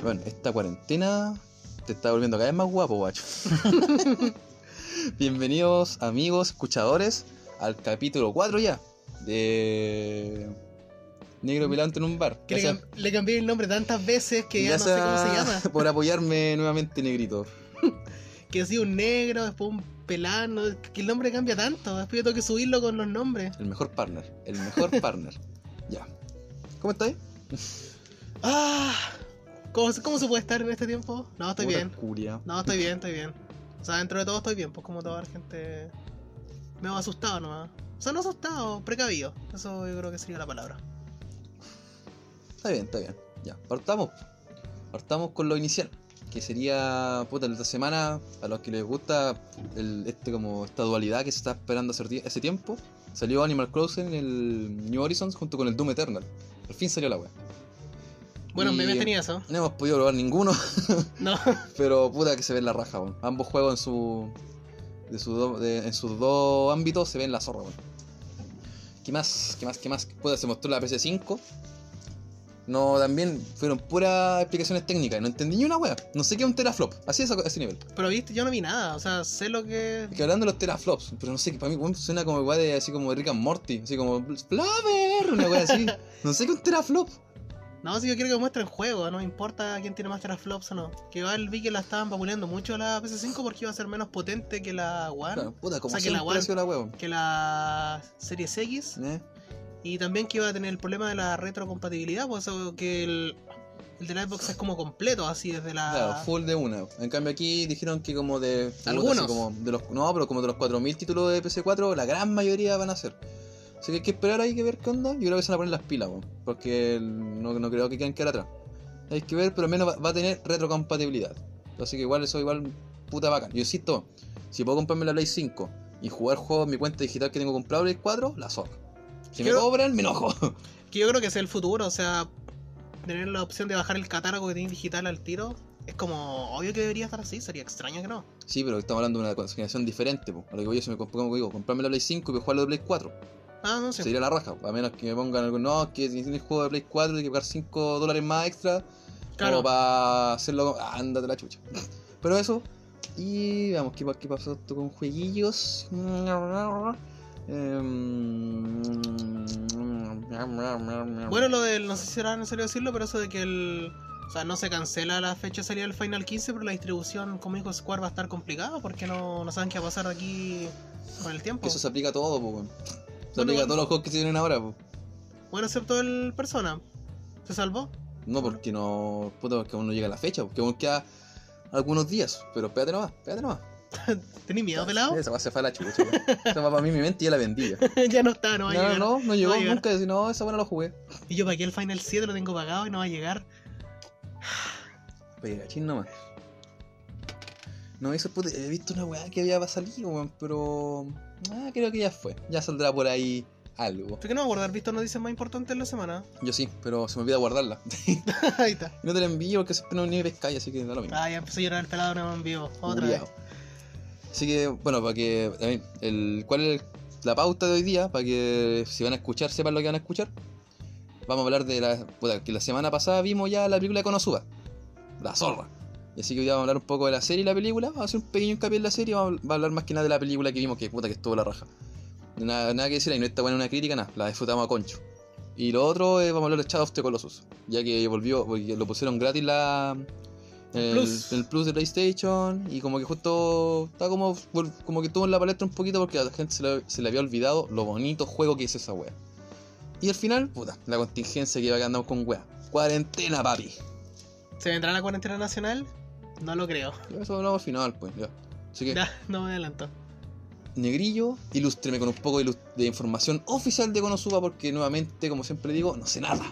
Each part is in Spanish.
Bueno, esta cuarentena te está volviendo cada vez más guapo, guacho. Bienvenidos, amigos, escuchadores, al capítulo 4 ya de Negro Pilante en un bar. Que le, Gracias- cam- le cambié el nombre tantas veces que ya no sé cómo se llama. por apoyarme nuevamente, Negrito. Que ha sido un negro, después un pelano. Que el nombre cambia tanto. Después yo tengo que subirlo con los nombres. El mejor partner, el mejor partner. Ya. ¿Cómo estáis? Ah, ¿cómo, se- ¿Cómo se puede estar en este tiempo? No, estoy Puta bien. curia. No, estoy bien, estoy bien. O sea, dentro de todo estoy bien, pues como toda la gente. Me ha asustado nomás. O sea, no asustado, precavido. Eso yo creo que sería la palabra. Está bien, está bien. Ya, partamos. Partamos con lo inicial. Que sería, puta, esta semana, a los que les gusta el, este como esta dualidad que se está esperando hace, hace tiempo, salió Animal Crossing, el New Horizons, junto con el Doom Eternal. Al fin salió la wea. Bueno, Y- memes tenía eso. No hemos podido probar ninguno, No, pero puta que se ve en la raja, weón. Ambos juegos en su. De su do- de- en sus dos ámbitos se ven la zorra, weón. ¿Qué más? ¿Qué más? ¿Qué más? Puta, se mostró la PS5. No, también fueron puras explicaciones técnicas. No entendí ni una wea. No sé qué es un teraflop. Así es a ese nivel. pero viste, yo no vi nada. O sea, sé lo que. Es que hablando de los teraflops, pero no sé, para mí suena como wea de así como de Rick and Morty. Así como Flover, una wea así. No sé qué es un teraflop. No, si yo quiero que muestren juego, no me importa quién tiene más teraflops o no. Que igual vi que la estaban vapuleando mucho la PS5 porque iba a ser menos potente que la One, Claro, puta, como O sea, que la sido la que la Series X, ¿Eh? y también que iba a tener el problema de la retrocompatibilidad, pues eso que el, el de la Xbox es como completo, así desde la. Claro, full de una. En cambio aquí dijeron que como de... Algunos. como de los, no, pero como de los 4.000 títulos de PC4, la gran mayoría van a ser. Así que hay que esperar ahí que ver qué onda. Yo creo que se van a poner las pilas, weón, Porque no, no creo que quieran quedar atrás. Hay que ver, pero al menos va, va a tener retrocompatibilidad. Así que igual eso igual puta bacán. Yo insisto, si puedo comprarme la Play 5 y jugar juegos en mi cuenta digital que tengo comprado Play 4, la zorra. Si me cobran, me enojo. Que yo creo que es el futuro, o sea, tener la opción de bajar el catálogo que tienes digital al tiro. Es como obvio que debería estar así, sería extraño que no. sí, pero estamos hablando de una generación diferente, po. A lo que voy yo, si me como digo, comprarme la Play 5 y jugarlo de Play 4. Ah, no sé. Sería la raja, a menos que me pongan algo, no, que si tienes juego de Play 4 tienes que pagar 5 dólares más extra Claro. como para hacerlo, ah, ándate la chucha. Pero eso, y vamos, ¿qué, qué pasó esto con jueguillos? Em, Bueno, lo del, no sé si será necesario decirlo, pero eso de que el. O sea, no se cancela la fecha de salida del Final 15, pero la distribución, como dijo Square, va a estar complicada porque no, no saben qué va a pasar de aquí con el tiempo. eso se aplica a todo, po, weón. Se Bueno, aplica a todos los juegos que se vienen ahora, po. Bueno, excepto el Persona. ¿Se salvó? No, porque no, puta, porque aún no llega la fecha, porque aún queda algunos días, pero espérate nomás, espérate nomás. ¿Tenís miedo, pelado? Esa va se fue a la chucha. Esa va para mí mi mente y ya la vendí. ya. no está, no va a No, llegar. no, no llegó a llegar. nunca. Decir, no, esa buena lo jugué. Y yo para aquí el Final 7 lo tengo pagado y no va a llegar. Oye, cachín nomás. No, eso puta, he visto una weá que había salido, weón, pero. Ah, creo que ya fue. Ya saldrá por ahí algo. ¿Por qué no guardar visto noticias más importantes en la semana? Yo sí, pero se me olvida guardarla. Ahí está. no te la envío porque siempre no ni pescáis, así que da lo mismo. Ah, ya empezó a llorar el pelado nuevo en vivo. Otra vez. Así que, bueno, para que. también, el, ¿Cuál es la pauta de hoy día? Para que si van a escuchar, sepan lo que van a escuchar. Vamos a hablar de la. que la semana pasada vimos ya la película de Konosuba. La zorra. Y así que hoy día vamos a hablar un poco de la serie y la película. Vamos a hacer un pequeño hincapié en la serie. Vamos a hablar más que nada de la película que vimos, que puta que estuvo la raja. Nada, nada que decir ahí, no está buena una crítica, nada. La disfrutamos a concho. Y lo otro es, vamos a hablar de Shadow of the Colossus. Ya que volvió, porque lo pusieron gratis la. El, Plus. el plus de PlayStation y como que justo está como, como que tuvo en la palestra un poquito porque a la gente se le, se le había olvidado lo bonito juego que es esa wea. Y al final, puta, la contingencia que iba que andamos con wea. Cuarentena, papi. ¿Se vendrá la cuarentena nacional? No lo creo. Eso hablamos al final, pues, ya. Así que, Ya, no me adelanto. Negrillo, ilústreme con un poco de, información oficial de Konosuba porque nuevamente, como siempre digo, no sé nada.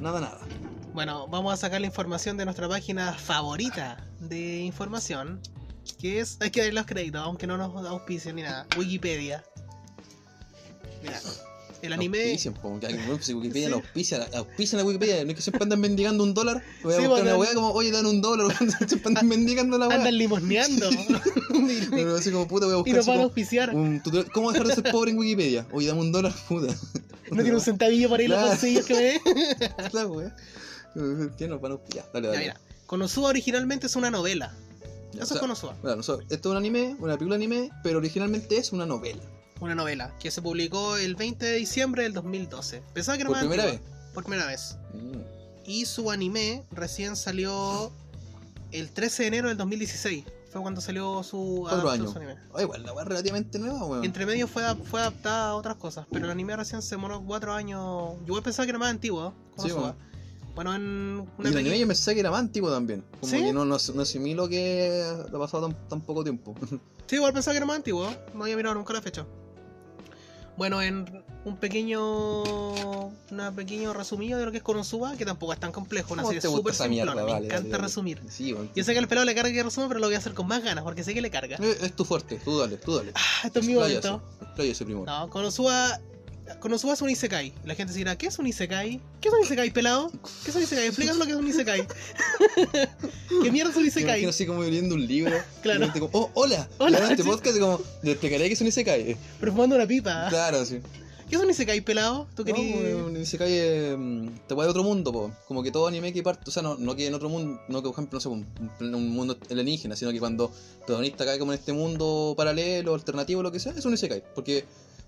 Nada, nada. Bueno, vamos a sacar la información de nuestra página favorita de información. Que es. Hay que dar los créditos, aunque no nos auspicien ni nada. Wikipedia. Mira, el anime. Auspician, como que Wikipedia Sí. no auspicia, auspician a Wikipedia, no es que siempre andan mendigando un dólar. Voy a Sí, buscar una weá como, oye, dan un dólar, siempre andan mendigando la weá. Andan limosneando. y, Pero así como puta, voy a y buscar nos así van a auspiciar. un tutorial. ¿Cómo dejar de ser pobre en Wikipedia? Oye, dame un dólar, puta. No tiene un centavillo para ir a los bolsillos que me. Claro, weá. ¿Qué nos van a auspiciar? Dale, Ya, dale. mira. Konosuba originalmente es una novela. Eso O sea, es Konosuba. Bueno, esto es un anime, una película anime, pero originalmente es una novela. Una novela que se publicó el 20 de diciembre del 2012. Pensaba que era Por más primera antigua. vez. Por primera vez. Mm. Y su anime recién salió el 13 de enero del 2016. Fue cuando salió su, años. su anime. Oh, igual, la es relativamente nueva, weón. Entre medio fue, fue adaptada a otras cosas, pero el anime recién se demoró cuatro años. Yo igual pensaba que era más antiguo. Sí, Konosuba. bueno. En Y una el anime yo pensé que era más antiguo también. Como ¿Sí? que no, no, no asimilo que ha pasado tan, tan poco tiempo. Sí, igual pensaba que era más antiguo. No había mirado nunca la fecha. Bueno, en un pequeño. Una pequeño resumido de lo que es Konosuba, que tampoco es tan complejo, una ¿Cómo serie súper mierda? Me encanta dale, resumir. Sí. Yo sé que al pelado le carga que resume, pero lo voy a hacer con más ganas, porque sé que le carga. Eh, Es tu fuerte, tú dale, tú dale. Ah, esto es mi momento. No, Konosuba. Konosuba es un Isekai. La gente se dirá, ¿qué es un Isekai? ¿Qué es un Isekai, pelado? ¿Qué es un Isekai? Explícanos lo que es un Isekai. ¿Qué mierda es un Isekai? imagino así como leyendo un libro. Claro. como, oh, hola. Hola. Este sí. podcast y como, te explicaré que es un Isekai. Pero fumando una pipa. Claro, sí. ¿Qué es un Isekai, pelado? ¿Tú No, querías.? un Isekai mm, te va de otro mundo, po. Como que todo anime que parte, o sea, no, no que en otro mundo, no que por ejemplo, no sé, un- un mundo alienígena, sino que cuando el protagonista cae como en este mundo paralelo, alternativo, lo que sea, es un Isekai. Porque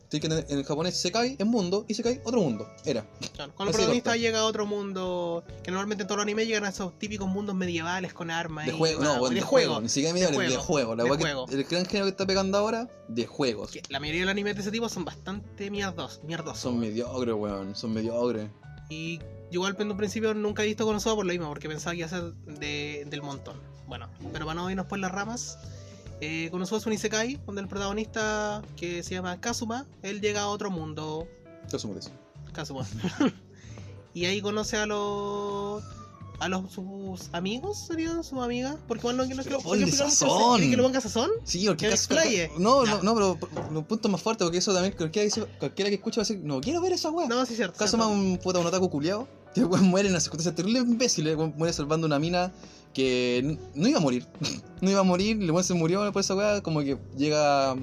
tiene que en japonés Sekai es mundo y Sekai otro mundo. Era. Claro, Cuando el Así protagonista llega a otro mundo, que normalmente en todos los animes llegan a esos típicos mundos medievales con armas De y juego, no, bueno, de, de juego. juego. Ni siquiera medievales, de juego, juego. La de que- juego. el gran género que está pegando ahora, de juegos. Que La mayoría de los animes de ese tipo son bastante mierdos, mierdosos. Son mediocres, weón. Son mediocres. Y yo igual en un principio nunca he visto Konosuba por lo mismo, porque pensaba que iba a ser de- del montón. Bueno, pero para no irnos por las ramas, eh, Konosuba es un Isekai, donde el protagonista, que se llama Kazuma, él llega a otro mundo, ¿Qué asumo eso? Kazuma. y ahí conoce a los... A los sus amigos serían sus amigas, porque igual no quiero. ¿quieres que lo ponga sazón? Sí, porque Que. No, no, no, pero los puntos más fuertes, porque eso también cualquiera que, cualquiera que escucha va a decir, no quiero ver esa weá. No, sí es cierto. Más cierto. un puta, un otaku culiao, que weón muere en una circunstancia terrible imbécil, weón muere salvando una mina que no iba a morir. no iba a morir, el se murió por esa weá, como que llega,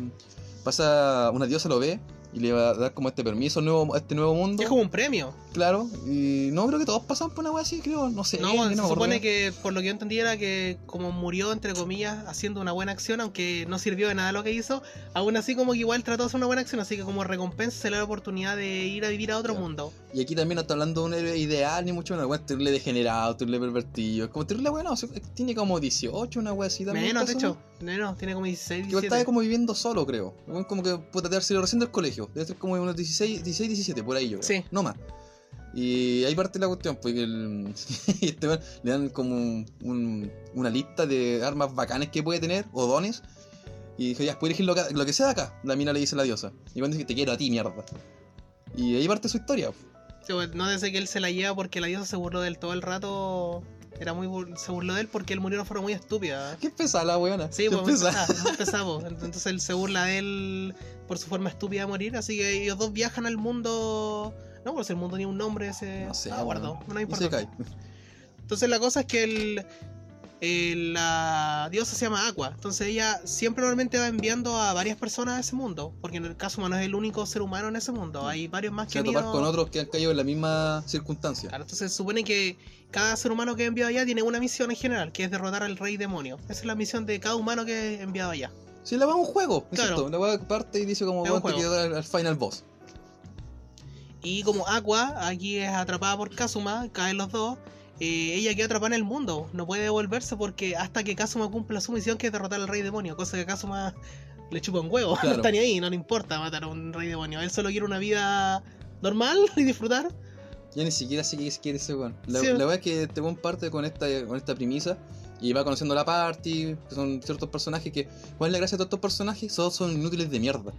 pasa, una diosa lo ve y le va a dar como este permiso nuevo, a este nuevo mundo. Es como un premio. Claro, y no creo que todos pasan por una weá así, creo, no sé. No, eh, se supone que, por lo que yo entendí, era que como murió, entre comillas, haciendo una buena acción, aunque no sirvió de nada lo que hizo, aún así como que igual trató de hacer una buena acción, así que como recompensa se le da la oportunidad de ir a vivir a otro mundo. Y aquí también no está hablando de un héroe ideal, ni mucho menos, weón, terrible degenerado, terrible pervertido. Es como terrible, weón, no, tiene como 18, una weá así también. Menos, de hecho, menos, tiene como 16, Que igual 17. estaba como viviendo solo, creo. Como que puta te haber salido recién del colegio. Debe ser como unos 16, 16 17, por ahí yo creo. Sí. No más. Y ahí parte la cuestión, porque el, y este weón le dan como un- un- una lista de armas bacanes que puede tener, o dones. Y dijo, ya, puede elegir lo que, lo que sea de acá. La mina le dice a la diosa. Y cuando dice, te quiero a ti, mierda. Y ahí parte su historia. Sí, pues, no desde que él se la lleva porque la diosa se burló de él todo el rato. Era muy bur- se burló de él porque él murió de una forma muy estúpida. Qué pesada la weona. Sí, pues muy pesada. muy pesado. Entonces él se burla de él por su forma estúpida de morir. Así que ellos dos viajan al mundo. No, pues el mundo tiene un nombre ese. No sé, Ah. No Y importa. se cae. Entonces la cosa es que el, el- la diosa se llama Aqua. Entonces ella siempre normalmente va enviando a varias personas a ese mundo. Porque en el caso humano es el único ser humano en ese mundo. Hay varios más Se que han topar con otros que han caído en la misma circunstancia. Claro, entonces se supone que cada ser humano que ha enviado allá tiene una misión en general, que es derrotar al rey demonio. Esa es la misión de cada humano que he enviado allá. Si la va a un juego, Claro. La weá parte y dice como Es weón, te juego. quiero dar al, al final boss. Y como Aqua aquí es atrapada por Kazuma, caen los dos, eh, ella queda atrapada en el mundo, no puede devolverse porque hasta que Kazuma cumpla su misión que es derrotar al rey demonio, cosa que Kazuma le chupa un huevo, Claro. no está ni ahí, no le importa matar a un rey demonio, él solo quiere una vida normal y disfrutar. Ya ni siquiera sé qué quiere ese weón. La, Sí. la verdad es que este weón parte con esta, con esta premisa y va conociendo la party, son ciertos personajes que. ¿Cuál es la gracia de todos estos personajes? Todos son inútiles de mierda.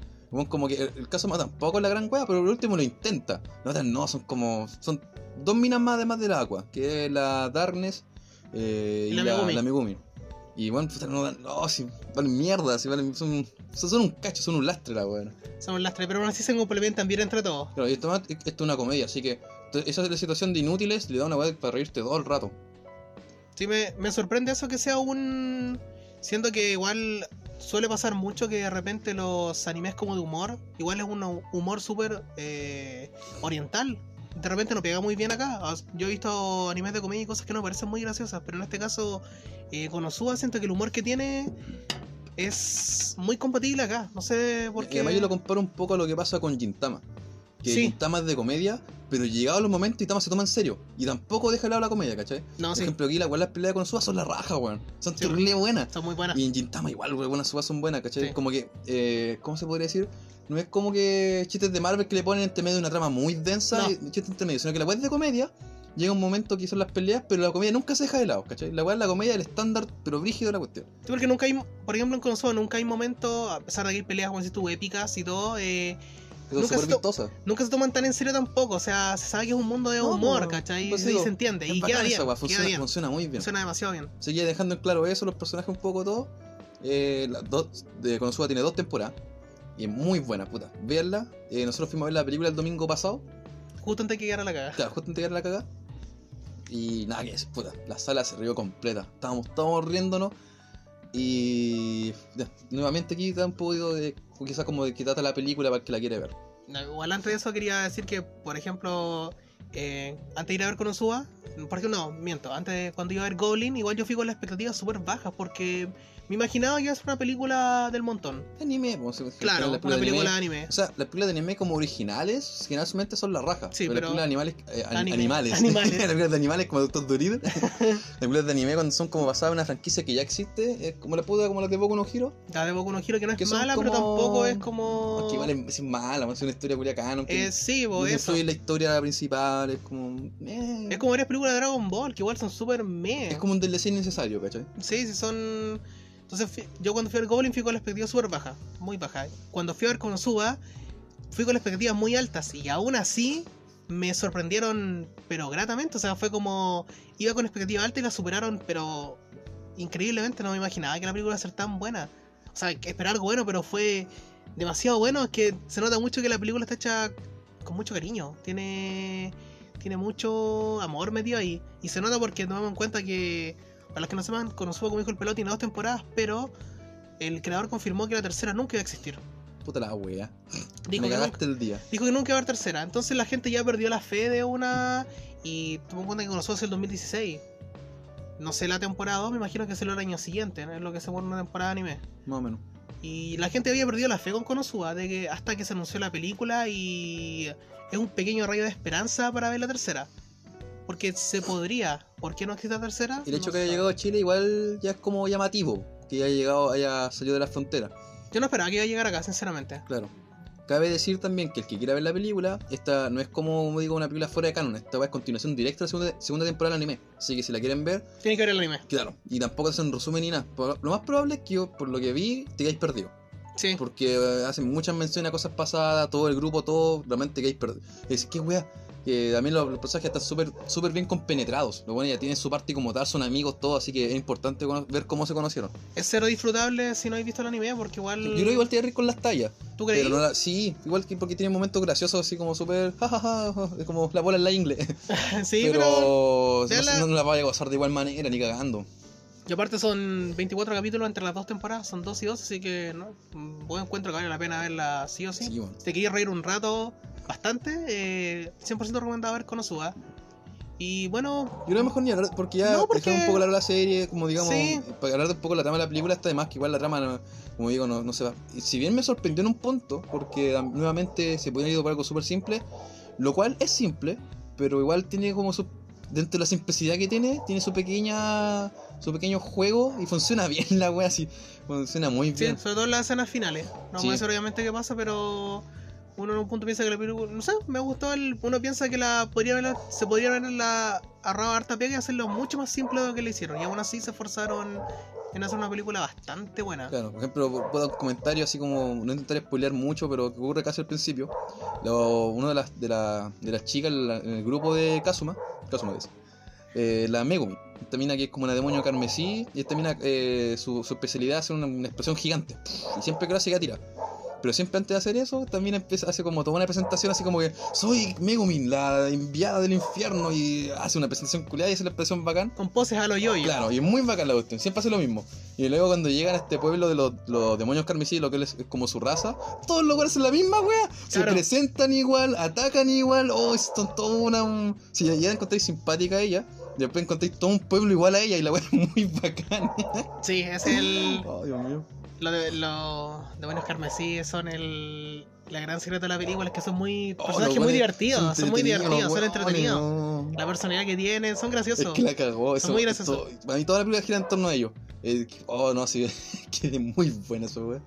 Como que el, el caso más tampoco es la gran wea, pero el último lo intenta. Las otras no, son como. Son dos minas más además de la agua, que es la Darkness eh, Y la la, Megumi. la Megumi. Y bueno, puta, no. No, si valen mierda, si valen, son, son, un cacho, son un lastre la weón. Son las tres, pero aún así se complementan bien entre todos. Claro, y esto, esto es una comedia, así que esa es la situación de inútiles, le da una weá para reírte todo el rato. Sí, me, me sorprende eso que sea un... Siento que igual suele pasar mucho que de repente los animes como de humor, igual es un humor súper eh, oriental. de repente no pega muy bien acá. Sea, Yo he visto animes de comedia y cosas que no parecen muy graciosas, pero en este caso, eh, Konosuba siento que el humor que tiene es muy compatible acá. No sé por Y qué. además yo lo comparo un poco a lo que pasa con Gintama. Que Sí. Gintama es de comedia, pero llegado los momentos Gintama se toma en serio. Y tampoco deja de lado la comedia, ¿cachai? No, Por sí, ejemplo, aquí la, las peleas con Suba son la raja, weón. Son Sí, terrible buenas. son muy buenas. Y en Gintama igual, weón, algunas subas son buenas, ¿cachai? Sí. Como que, eh, ¿cómo se podría decir? No es como que chistes de Marvel que le ponen entre medio de una trama muy densa No. y chistes entre medio, sino que la weá es de comedia. Llega un momento que son las peleas, pero la comedia nunca se deja de lado, ¿cachai? La weá es la comedia del estándar, pero brígido de la cuestión. Sí, porque nunca hay, por ejemplo, en Konosuba nunca hay momentos, a pesar de que hay peleas, como si tú, épicas y todo, eh, Pero Nunca se to- nunca se toman tan en serio tampoco. O sea, se sabe que es un mundo de No, humor, no, ¿cachai? pues y digo, se entiende. Es Y queda bien, esa weá, queda funciona, bien. funciona muy bien. Funciona demasiado bien. Sigue dejando en claro eso, los personajes un poco todo. Eh, las dos, de Konosuba tiene dos temporadas. Y es muy buena, puta. Veanla. Eh, nosotros fuimos a ver la película el domingo pasado. Justo antes de que llegara la cagada. Claro, justo antes de llegar a la cagada. Y nada que es, puta. La sala se rió completa. Estábamos todos riéndonos. Y ya, nuevamente aquí da un poco de. Quizás como de la película para el que la quiere ver. No, Igual antes de eso quería decir que, por ejemplo, eh, antes de ir a ver Konosuba, por ejemplo, no, miento, antes cuando iba a ver Goblin, igual yo fui con las expectativas súper bajas porque me imaginaba que iba a ser una película del montón. Anime, pues, Claro, una película de anime- anime. O sea, las películas de anime como originales generalmente son la raja. Sí, pero, pero- las películas de animales, eh, Anime. animales. Animales. las películas de animales como Doctor Dolittle. las películas de anime cuando son como basadas en una franquicia que ya existe, es como la puta como las de Boku no Hero. La de Boku no Hero que no es Que mala, pero tampoco es como... Aunque igual es, es mala, es una historia culia canon. que Eh, sí, no bo, eso. en la historia principal, es como. eh, Es como varias películas de Dragon Ball, que igual son súper meh. es como un DLC innecesario, ¿cachai? Sí, sí, son. Entonces, fui- yo cuando fui a ver Goblin fui con la expectativa súper baja, muy baja. Cuando fui a ver Konosuba, fui con las expectativas muy altas y aún así me sorprendieron, pero gratamente. O sea, fue como. Iba con expectativa alta y la superaron, pero increíblemente no me imaginaba que la película iba a ser tan buena. O sea, esperar algo bueno, pero fue demasiado bueno. Es que se nota mucho que la película está hecha con mucho cariño. Tiene. Tiene mucho amor metido ahí. Y se nota porque tomamos en cuenta que para los que no sepan, Konosuba, como dijo el pelota, tiene dos temporadas, pero el creador confirmó que la tercera nunca iba a existir. Puta la wea. Dijo Me que, nunca, cagaste el día. dijo que nunca iba a haber tercera. Entonces la gente ya perdió la fe de una y tomó en cuenta que Konosuba es el 2016. No sé la temporada 2, me imagino que será el año siguiente, ¿no? es lo que se pone una temporada de anime. Más o menos. Y la gente había perdido la fe con Konosuba de que hasta que se anunció la película y es un pequeño rayo de esperanza para ver la tercera. Porque se podría. ¿Por qué no existe la tercera? Y el hecho No que haya llegado a Chile igual ya es como llamativo. Que haya llegado, haya salido de la frontera. Yo no esperaba que iba a llegar acá, sinceramente. Claro. Cabe decir también que el que quiera ver la película, esta no es como, como digo, una película fuera de canon. Esta va es continuación directa de la segunda, segunda temporada del anime. Así que si la quieren ver, Tiene que ver el anime. claro. Y tampoco hacen resumen ni nada. Lo más probable es que yo, por lo que vi, te hayáis perdido. Sí. Porque eh, hacen muchas menciones a cosas pasadas, todo el grupo, todo, realmente que hay perdido. Es que wea, que también los, los personajes están súper súper bien compenetrados. Lo bueno, ya tienen su parte como tal, son amigos, todos, así que es importante ver cómo se conocieron. Es cero disfrutable si no habéis visto el anime, porque igual. Yo creo que igual te ríes con las tallas. ¿Tú crees? Pero no la- sí, igual que porque tiene momentos graciosos así como súper, jajaja, es como la bola en la ingle. sí, pero pero. no, véala. no la vaya a gozar de igual manera, ni cagando. Y aparte son 24 capítulos entre las dos temporadas, son dos y dos, así que no. Buen encuentro que vale la pena verla sí o sí. Sí, bueno. Si te querías reír un rato bastante, eh, 100% recomendado ver Konosuba. Y bueno, Yo que mejor ni hablar, porque ya No, porque- un poco larga la serie, como digamos, Sí. para hablar de un poco la trama de la película, está de más que igual la trama, no- como digo, no, no se va. Y si bien me sorprendió en un punto, porque nuevamente se podía ir por algo súper simple, lo cual es simple, pero igual tiene como su. Dentro de la simplicidad que tiene, tiene su pequeña. su pequeño juego y funciona bien la wea así. Funciona muy sí, bien. sobre todo en las escenas finales. No Sí. obviamente qué pasa, pero uno en un punto piensa que la película, no sé, me gustó el, uno piensa que la podría se podría haber la ahorrado harta pega y hacerlo mucho más simple de lo que le hicieron. Y aún así se esforzaron en hacer una película bastante buena. Claro, por ejemplo, puedo comentario así como, no intentar spoilear mucho, pero que ocurre casi al principio. Lo, una de las, de, la- de las chicas la- en el grupo de Kazuma, Kazuma es, eh, la Megumi, esta mina que es como una demonio carmesí, y esta mina, eh, su, su especialidad es una, una explosión gigante, y siempre que lo hace tira. Pero siempre antes de hacer eso, también empieza, hace como toda una presentación así como que soy Megumin, la enviada del infierno, y hace una presentación culiada y hace la expresión bacán. Con poses a lo yo Claro, y es muy bacán la cuestión, siempre hace lo mismo. Y luego cuando llegan a este pueblo de los, los demonios carmesí, lo que es, es como su raza, todos los güeyes hacen la misma wea. Se Claro. presentan igual, atacan igual, oh, esto es todo una... un- Si ya encontráis simpática a ella, después encontráis todo un pueblo igual a ella y la wea es muy bacán. Sí, es el. oh, Dios mío. Lo de los demonios carmesí son el. La gran secreto de la película es que son muy. Oh, personajes muy divertidos, son muy divertidos, son entretenidos. no. La personalidad que tienen, son graciosos. Es que la cagó. Eso, muy graciosos. todo- para mí toda la película gira en torno a ellos. Eh, oh, no, sí. que es muy buena eso, wey.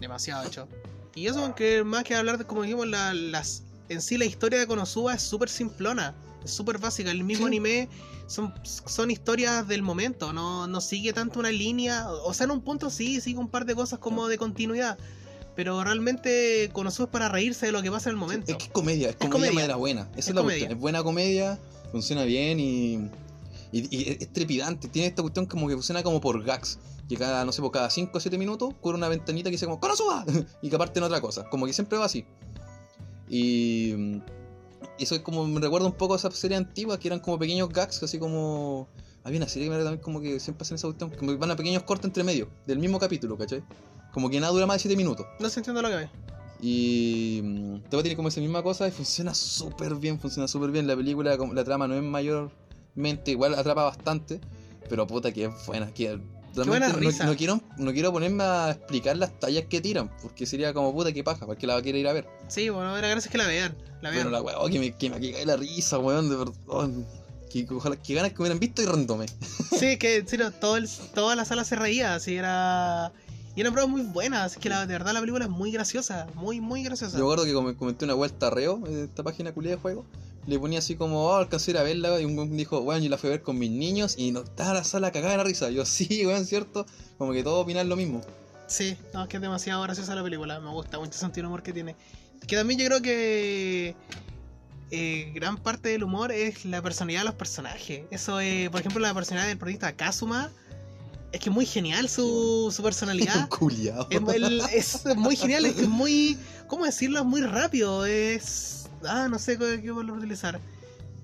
Demasiado hecho. Y eso, aunque más que hablar de, como dijimos, la, las, en sí la historia de Konosuba es súper simplona, súper básica. El mismo Sí. anime son, son historias del momento, no, no sigue tanto una línea. O sea, en un punto sí, sigue un par de cosas como de continuidad. Pero realmente Konosuba es para reírse de lo que pasa en el momento. Es que es comedia, es comedia, comedia. de manera buena. Esa es, Es la comedia. cuestión. Es buena comedia, funciona bien y, y, y es trepidante. Tiene esta cuestión como que funciona como por gags. Que cada, no sé, por cada 5 o 7 minutos cubre una ventanita que dice como ¡Konosuba! y que aparte en otra cosa. Como que siempre va así. Y eso es como me recuerda un poco a esas series antiguas que eran como pequeños gags, así como. Había una serie que me recuerda también como que siempre hacen esa cuestión, como que van a pequeños cortes entre medio del mismo capítulo, ¿cachai? Como que nada dura más de 7 minutos. No se entiende lo que ve. Y mm, te tiene como esa misma cosa y funciona súper bien, funciona súper bien. La película, la trama no es mayormente, igual atrapa bastante, pero puta que es buena. Que buena risa. no, no quiero, no quiero ponerme a explicar las tallas que tiran, porque sería como puta que paja, porque la va a querer ir a ver. Sí, bueno, la gracia es que la vean. La vean. la weá, oh, que me, que me cae la risa, weón, de verdad. oh, que, que ojalá que ganas que me hubieran visto y randome. Sí, que en serio, todo el- toda la sala se reía, así era. Y eran pruebas muy buenas, así que la, de verdad la película es muy graciosa, muy, muy graciosa. Yo recuerdo que comenté una vuelta a Reo, de esta página culia de juego, le ponía así como, oh, alcancé a verla, y un weón dijo, bueno, yo la fui a ver con mis niños y no estaba la sala cagada de la risa. Yo, sí, weón, cierto, como que todos opinan lo mismo. Sí, no, es que es demasiado graciosa la película, me gusta mucho el sentido del humor que tiene. Que también yo creo que eh, gran parte del humor es la personalidad de los personajes. Eso, eh, por ejemplo, la personalidad del protagonista Kazuma, es que es muy genial su, su personalidad. Es, el- es muy genial, es que es muy. ¿Cómo decirlo? Es muy rápido. Es. Ah, no sé qué, qué valor utilizar.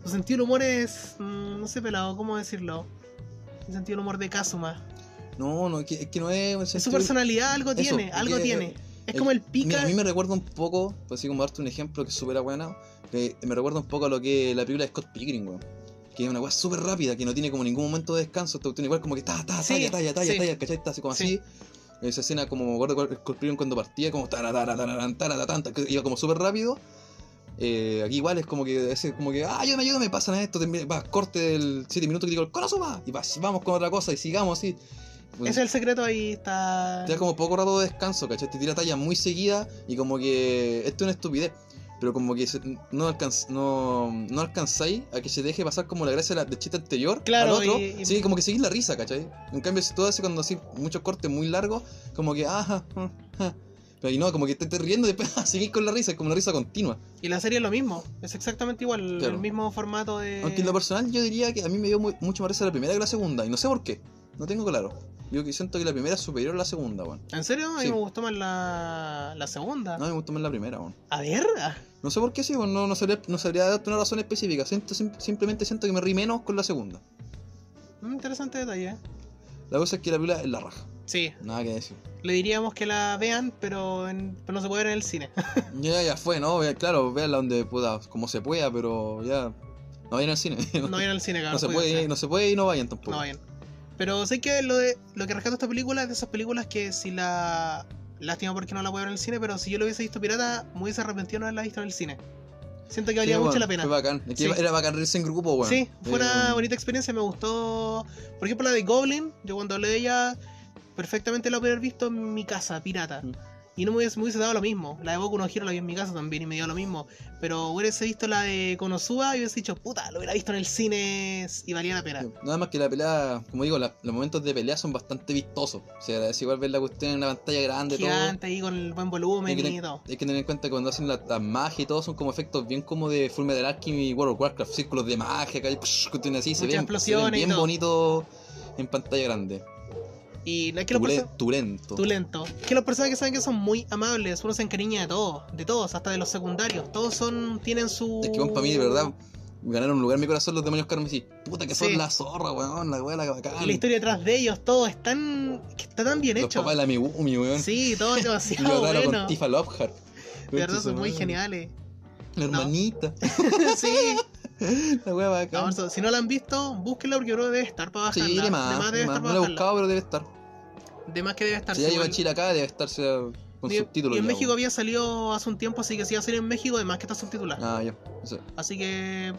Su sentido del humor es. mm, no sé, pelado, ¿cómo decirlo? El sentido del humor de Kazuma. No, no, es que, no es... un Es su personalidad, algo Eso, tiene, algo que- tiene. Es el- como el Mira, pica. a mí me recuerda un poco, pues así como darte un ejemplo que es súper buena, que me recuerda un poco a lo que la película de Scott Pilgrim, weón. Que es una weá súper rápida, que no tiene como ningún momento de descanso, esta igual como que ta, ta, Sí, talla, talla, talla, sí. talla, ¿cachai? Está así como Sí. así. Esa escena como me acuerdo cuando partía, como tarararararán, tarararán, que iba como súper rápido. Eh, aquí igual es como que ese como que, ah, ayúdame, ayúdame, pasan a esto, va, corte del 7 minutos el corazón va, y va, vamos con otra cosa y sigamos así. Ese es el secreto ahí está. Te da como poco rato de descanso, ¿cachai? Te tira talla muy seguida y como que esto es una estupidez. Pero como que se- no, alcanz, no, no alcanzáis a que se deje pasar como la gracia de la- del chiste anterior Claro, al otro. y- y- Sí, como que seguís la risa, ¿cachai? En cambio, si tú haces cuando así muchos cortes muy largos, como que, ajá, ajá. Pero y no, como que te estés riendo y después seguís con la risa, es como una risa continua. Y la serie es lo mismo. Es exactamente igual. Claro. El mismo formato de. Aunque en lo personal yo diría que a mí me dio muy- mucho más risa la primera que la segunda, y no sé por qué, no tengo claro. Yo que siento que la primera es superior a la segunda, weón. ¿En serio? A mí Sí. me gustó más la, la segunda. No, me gustó más la primera, weón. A ver. No sé por qué sí, pues, no, no, sabría, no sabría darte una razón específica. Siento, sim- simplemente siento que me rí menos con la segunda. mm, Interesante detalle. ¿eh? La cosa es que la película es la raja. Sí, Nada que decir. Le diríamos que la vean, pero, en- pero no se puede ver en el cine. Ya, ya fue, ¿no? Claro, véanla donde pueda, como se pueda, pero ya. No vayan al cine. No vayan al cine, cabrón. no se puede, no se puede y no vayan tampoco. No vayan. Pero sé que lo de lo que rescato esta película es de esas películas que si la. Lástima porque no la puedo ver en el cine, pero si yo lo hubiese visto pirata, me hubiese arrepentido no haberla visto en el cine. Siento que Sí, valía mucho bueno, la pena. Fue bacán. Es que Sí. era bacán reírse en grupo, weón. Sí, fue una Eh, bonita experiencia, me gustó. Por ejemplo, la de Goblin, yo cuando hablé de ella, perfectamente la pude haber visto en mi casa, pirata. Mm. Y no me hubiese, me hubiese dado lo mismo. La de Boku no Hero la vi en mi casa también y me dio lo mismo. Pero hubiese visto la de Konosuba y hubiese dicho, puta, lo hubiera visto en el cine y valía la pena. Sí, Nada más que la pelea, como digo, la- los momentos de pelea son bastante vistosos. O sea, es igual ver la cuestión en la pantalla grande, todo. Gigante ahí con el buen volumen que, y todo. hay que tener en cuenta que cuando hacen la, la magia y todo son como efectos bien como de Fullmetal Alchemy y World of Warcraft, círculos de magia, que hay psh, así, se Muchas ven, se ven explosiones y bien todo. bonitos en pantalla grande. Y no es que los Tule-. Tulento. Que los personajes saben que son muy amables, uno se encariña de todos, de todos, hasta de los secundarios. Todos son, tienen su. Es que, weón, para mí, de verdad, ganaron un lugar en mi corazón los demonios carmesí. Puta que son Sí. la zorra, weón, la weá, la bacán. Y la historia detrás de ellos, todo es tan. que está tan bien Los hecho. papás de la Megumi, weón. Sí, todo es Y demasiado lo bueno. con Tifa Lockhart. De verdad son muy geniales. La hermanita. sí. La weá bacán. Vamos, si no la han visto, búsquenla porque creo que debe estar para bajarla. Sí, de más, debe de estar más. No la he buscado, pero debe estar. De más que debe estar. Si ya lleva igual. Chile acá, debe estarse con subtítulos. Y en ya, México había salido hace un tiempo, así que si va a salir en México, además que está subtitulado. Ah, ya. Eso, Así que,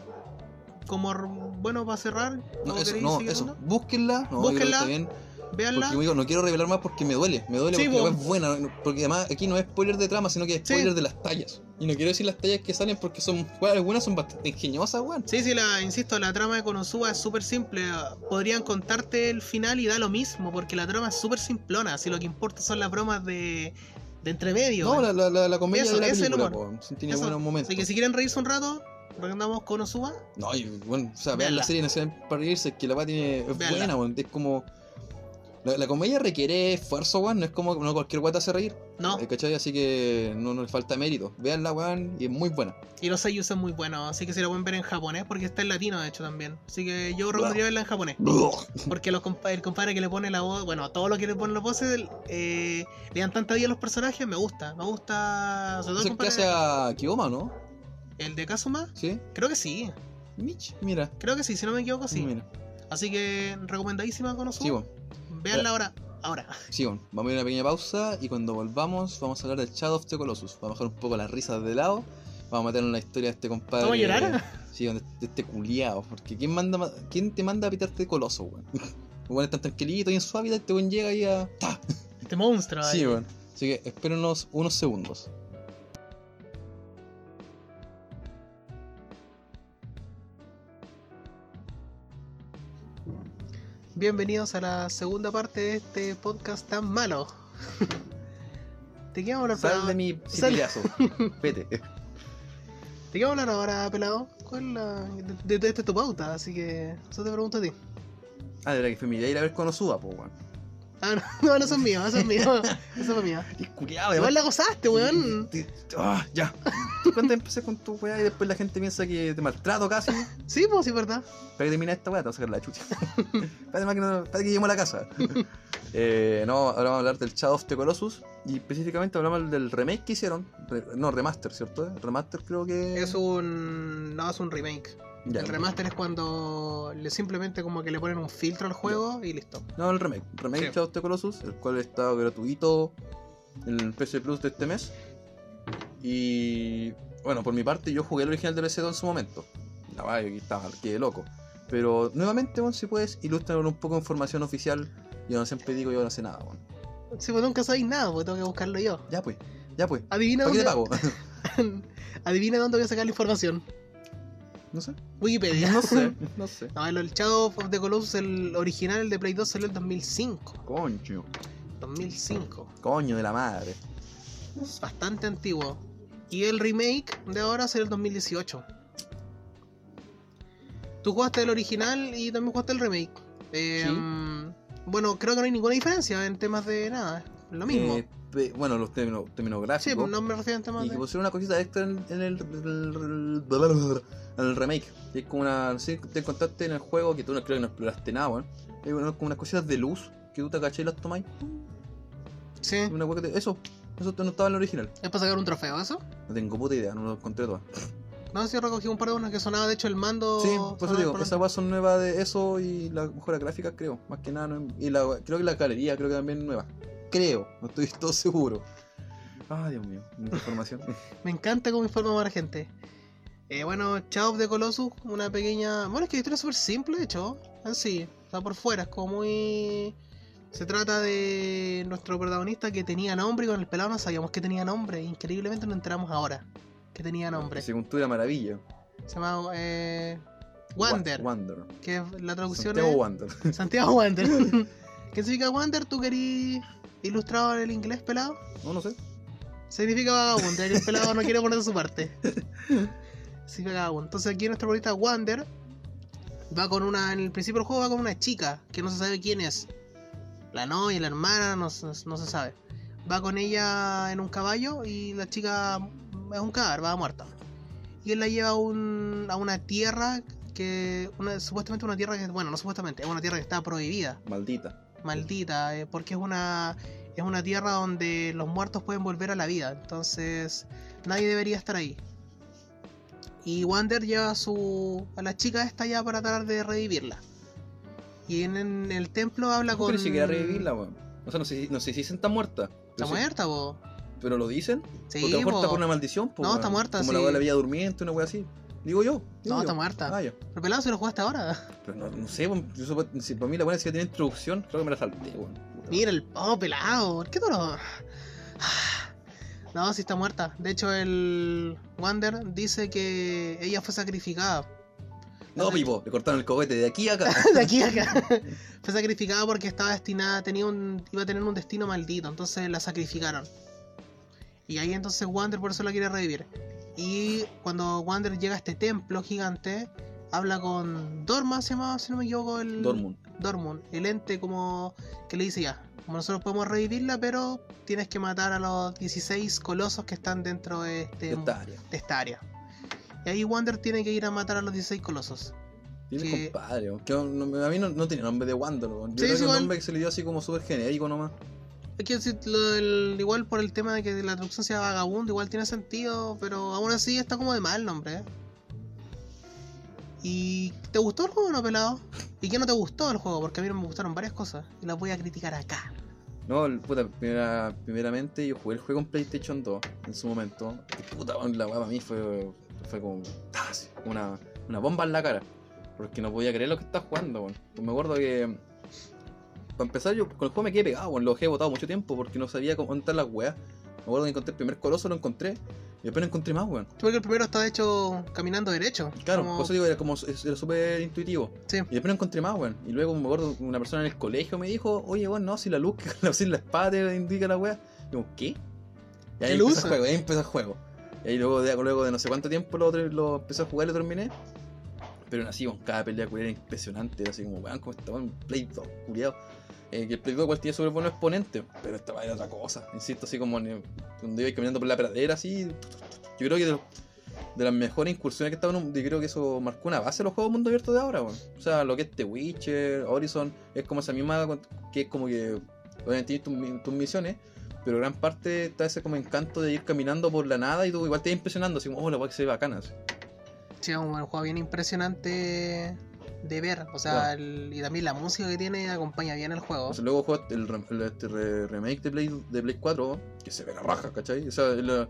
como bueno, para cerrar, no, ¿o eso, no, eso. Búsquenla. No, yo creo que Búsquenla. está bien. Porque digo, no quiero revelar más porque me duele. Me duele Sí, porque la es buena. no- Porque además aquí no es spoiler de trama, sino que es Sí. spoiler de las tallas. Y no quiero decir las tallas que salen porque son. weón, algunas son bastante ingeniosas, weón. Sí, sí, la, insisto, la trama de Konosuba es súper simple. Podrían contarte el final y da lo mismo, porque la trama es súper simplona. Si lo que importa son las bromas de, de entremedio. No, la, la, la, la comedia Eso, de la ese es el película, humor. po, tiene Eso. buenos momentos. Así que si quieren reírse un rato, recomendamos Konosuba. No, y bueno, o sea, vean la serie nacional para reírse, que la weá tiene. Es buena, weón. Es como. La, la comedia requiere esfuerzo, weón. No es como no cualquier weá te hace reír. No, eh, ¿Cachai? Así que no nos falta mérito. Veanla, weón, y es muy buena. y los seiyuu son muy buenos, así que si lo pueden ver en japonés, porque está en latino de hecho también. Así que yo recomendaría verla en japonés. Porque los compa- el compadre que le pone la voz, bueno, todo lo que le pone la voz, eh, le dan tanta vida a los personajes, me gusta. Me gusta. Sobre todo ¿Es el que hace a Kiyoma, no? el de Kazuma, ¿Sí? creo que sí. Mitch, mira. Creo que sí, si no me equivoco, sí. Mira. Así que recomendadísima Konosuba. Sí, weón. Veanla ahora. Ahora. Sí, weón. Vamos a ir a una pequeña pausa y cuando volvamos vamos a hablar del Shadow of the Colossus. Vamos a bajar un poco las risas de lado. Vamos a meter en la historia de este compadre. ¿Vamos a llorar? Sí, de este culiao. Porque ¿quién, manda, ma- ¿quién te manda a pitarte de coloso, weón? Weón es tan tranquilito y en su hábitat, este weón llega ahí a. ¡Ta! Este monstruo. Sí, weón. Así que espérenos unos segundos. Bienvenidos a la segunda parte de este podcast tan malo. ¿De qué vamos a hablar, Sal pelado? de mi Sal-. Vete. ¿De qué vamos a hablar ahora, pelado? ¿Cuál es la... de, de, de- de tu pauta? Así que eso te pregunto a ti. Ah, de verdad que fue mi idea ir a ver Konosuba, po, weón. Ah, no, no, no, eso es mío, eso es mío. Eso fue mío. Culiao, Igual la gozaste, weón. Ah, ya. Cuando empecé con tu weá y después la gente piensa que te maltrato casi. Sí, pues sí, verdad. Para que termine esta weá, te voy a sacar la chucha. para, que no- para que lleguemos a la casa. Eh, no, ahora vamos a hablar del Shadow of the Colossus. Y específicamente hablamos del remake que hicieron. Re- no, remaster, ¿cierto? Remaster creo que. Es un. No, es un remake. Ya. El remaster es cuando le simplemente como que le ponen un filtro al juego y listo. No, el remake. Remake Sí. Shadow of the Colossus, el cual está gratuito en el PC Plus de este mes. Y bueno, por mi parte, yo jugué el original del PC en su momento. La vaya, aquí estaba, quedé loco. Pero nuevamente, bueno, si puedes, ilustrar un poco de información oficial. Yo no siempre digo, yo no sé nada, bueno. Sí, pues nunca sabéis nada, porque tengo que buscarlo yo. Ya pues, ya pues. Adivina ¿Para qué dónde. te pago? Adivina dónde voy a sacar la información. no sé. Wikipedia. No sé, no sé. No, el el Shadow of the Colossus, el original, el de Play 2, salió en 2005. Coño, 2005. coño de la madre. Es bastante antiguo. Y el remake de ahora salió en 2018. Tú jugaste el original y también jugaste el remake. Eh, Sí. mm, Bueno, creo que no hay ninguna diferencia en temas de nada. es Lo mismo. Eh, pe- bueno, los términos, términos sí, gráficos. no me refiero en temas Y que de. pusieron una cosita extra en, en el, el- en el remake. Y es como una. Si te contaste en el juego que tú no creo que no exploraste nada, weón. Una- como unas cositas de luz que tú te agachas y las tomáis. Sí. Una que Eso, eso no estaba en el original. ¿Es para sacar un trofeo eso? No tengo puta idea, no lo encontré todas. No, sí, recogí un par de unas que sonaba, de hecho, el mando. Sí, por eso sonaba digo, esas weas son nuevas de eso y la mejora gráfica, creo. Más que nada, no- y la, creo que la galería, creo que también es nueva. Creo, no estoy todo seguro. Ay, Dios mío, mucha información. Me encanta cómo informa a la gente. Eh, bueno, of the Colossus, una pequeña. Bueno, es que la historia es súper simple, de hecho. En sí, está por fuera, es como muy. Se trata de nuestro protagonista que tenía nombre y con el pelado no sabíamos que tenía nombre. Increíblemente nos enteramos ahora que tenía nombre. Según tú, era maravilla. Se llama eh, Wander, Wa- Wander. que la traducción Santiago es. Wander. Santiago Wander. ¿Qué significa Wander? ¿Tú querías ilustrar en el inglés, pelado? No, no sé. Significa vagabundo, el pelado no quiere poner de su parte. Significa vagabundo. Entonces aquí nuestro protagonista Wander va con una. En el principio del juego va con una chica que no se sabe quién es. La novia, la hermana, no, se- no se sabe. Va con ella en un caballo y la chica es un cadáver, va muerta. Y él la lleva a, un- a una tierra que, una, supuestamente una tierra que, bueno, no supuestamente, es una tierra que está prohibida, Maldita. maldita, eh, porque es una, es una tierra donde los muertos pueden volver a la vida, entonces nadie debería estar ahí. Y Wander lleva a su a la chica esta ya para tratar de revivirla. Y en, en el templo habla ¿Cómo con. que ni siquiera revivirla, weón? O sea, no sé, si- no sé si dicen está muerta. Está Pero, sí- muerta, po. pero lo dicen. Sí, porque a lo mejor está po. por una maldición. po, No, weón. está muerta, Como sí. la de la vida durmiente, una weá así. Digo yo. digo No, yo. está muerta. Ah. Pero pelado si lo jugaste ahora. Pero no, no sé, weón, yo si para mí la buena si tiene introducción, creo que me la salté, weón. Mira el. Oh, pelado. ¿Por qué tú no.? No, sí está muerta. De hecho, el Wander dice que ella fue sacrificada. No, Pipo, le cortaron el cohete de aquí a acá. de aquí a acá. Fue sacrificada porque estaba destinada, tenía un, iba a tener un destino maldito, entonces la sacrificaron. Y ahí entonces Wander por eso la quiere revivir. Y cuando Wander llega a este templo gigante, habla con Dorma, se llamaba, si no me equivoco, el... Dortmund. Dortmund, el ente como que le dice ya, como nosotros podemos revivirla, pero tienes que matar a los 16 colosos que están dentro de, este, De esta área. de esta área. Y ahí Wander tiene que ir a matar a los 16 colosos. Tiene que- compadre. Que no- a mí no, no tiene nombre de Wander. Yo Sí, creo que es un igual. nombre que se le dio así como súper genérico nomás. Es que si lo del- igual por el tema de que la traducción sea vagabundo, igual tiene sentido, pero aún así está como de mal el nombre. ¿eh? ¿Y te gustó el juego o no, pelado? ¿Y qué no te gustó del juego? Porque a mí no me gustaron varias cosas y las voy a criticar acá. No, el- puta, primera, primeramente yo jugué el juego en PlayStation 2 en su momento. Y puta, la weá para mí fue, fue como así, una, una bomba en la cara. Porque no podía creer lo que estaba jugando, weón. Pues me acuerdo que. Para empezar, yo con el juego me quedé pegado, weón. Lo dejé botado mucho tiempo porque no sabía cómo entrar las weas. Me acuerdo que encontré el primer coloso, lo encontré. Y después no encontré más, weón. Porque el primero está hecho caminando derecho. Claro, como- por eso digo, era como era súper intuitivo. Sí. Y después no encontré más, weón. Y luego me acuerdo una persona en el colegio me dijo, oye, weón, no, si la luz, si la espada te indica la weá. Y yo, ¿qué? Y ¿Qué ahí luz? empezó el juego, ahí empezó el juego. Y luego de, luego de no sé cuánto tiempo lo, lo empecé a jugar y lo terminé. Pero aún así, con cada pelea culiao era impresionante. Así como, weón, como estaba en Play 2, culiado. Eh, que el Play 2 igual tiene súper buenos exponentes, pero esta era otra cosa. Insisto, así como en- cuando iba caminando por la pradera, así. Yo creo que de, las mejores incursiones que estaban, yo creo que eso marcó una base de los juegos mundo abierto de ahora, weón. O sea, lo que es The Witcher, Horizon, es como esa misma, que es como que, obviamente tienes tus, tus misiones, pero gran parte está ese como encanto de ir caminando por la nada y tú igual te vas impresionando, así como, oh, la weá que se ve bacana. así. Sí, es un juego bien impresionante de ver. O sea, el- y también la música que tiene acompaña bien el juego. Entonces, luego juego el, este re- remake de Play, de Play 4, que se ve la raja, ¿cachai? O sea, la-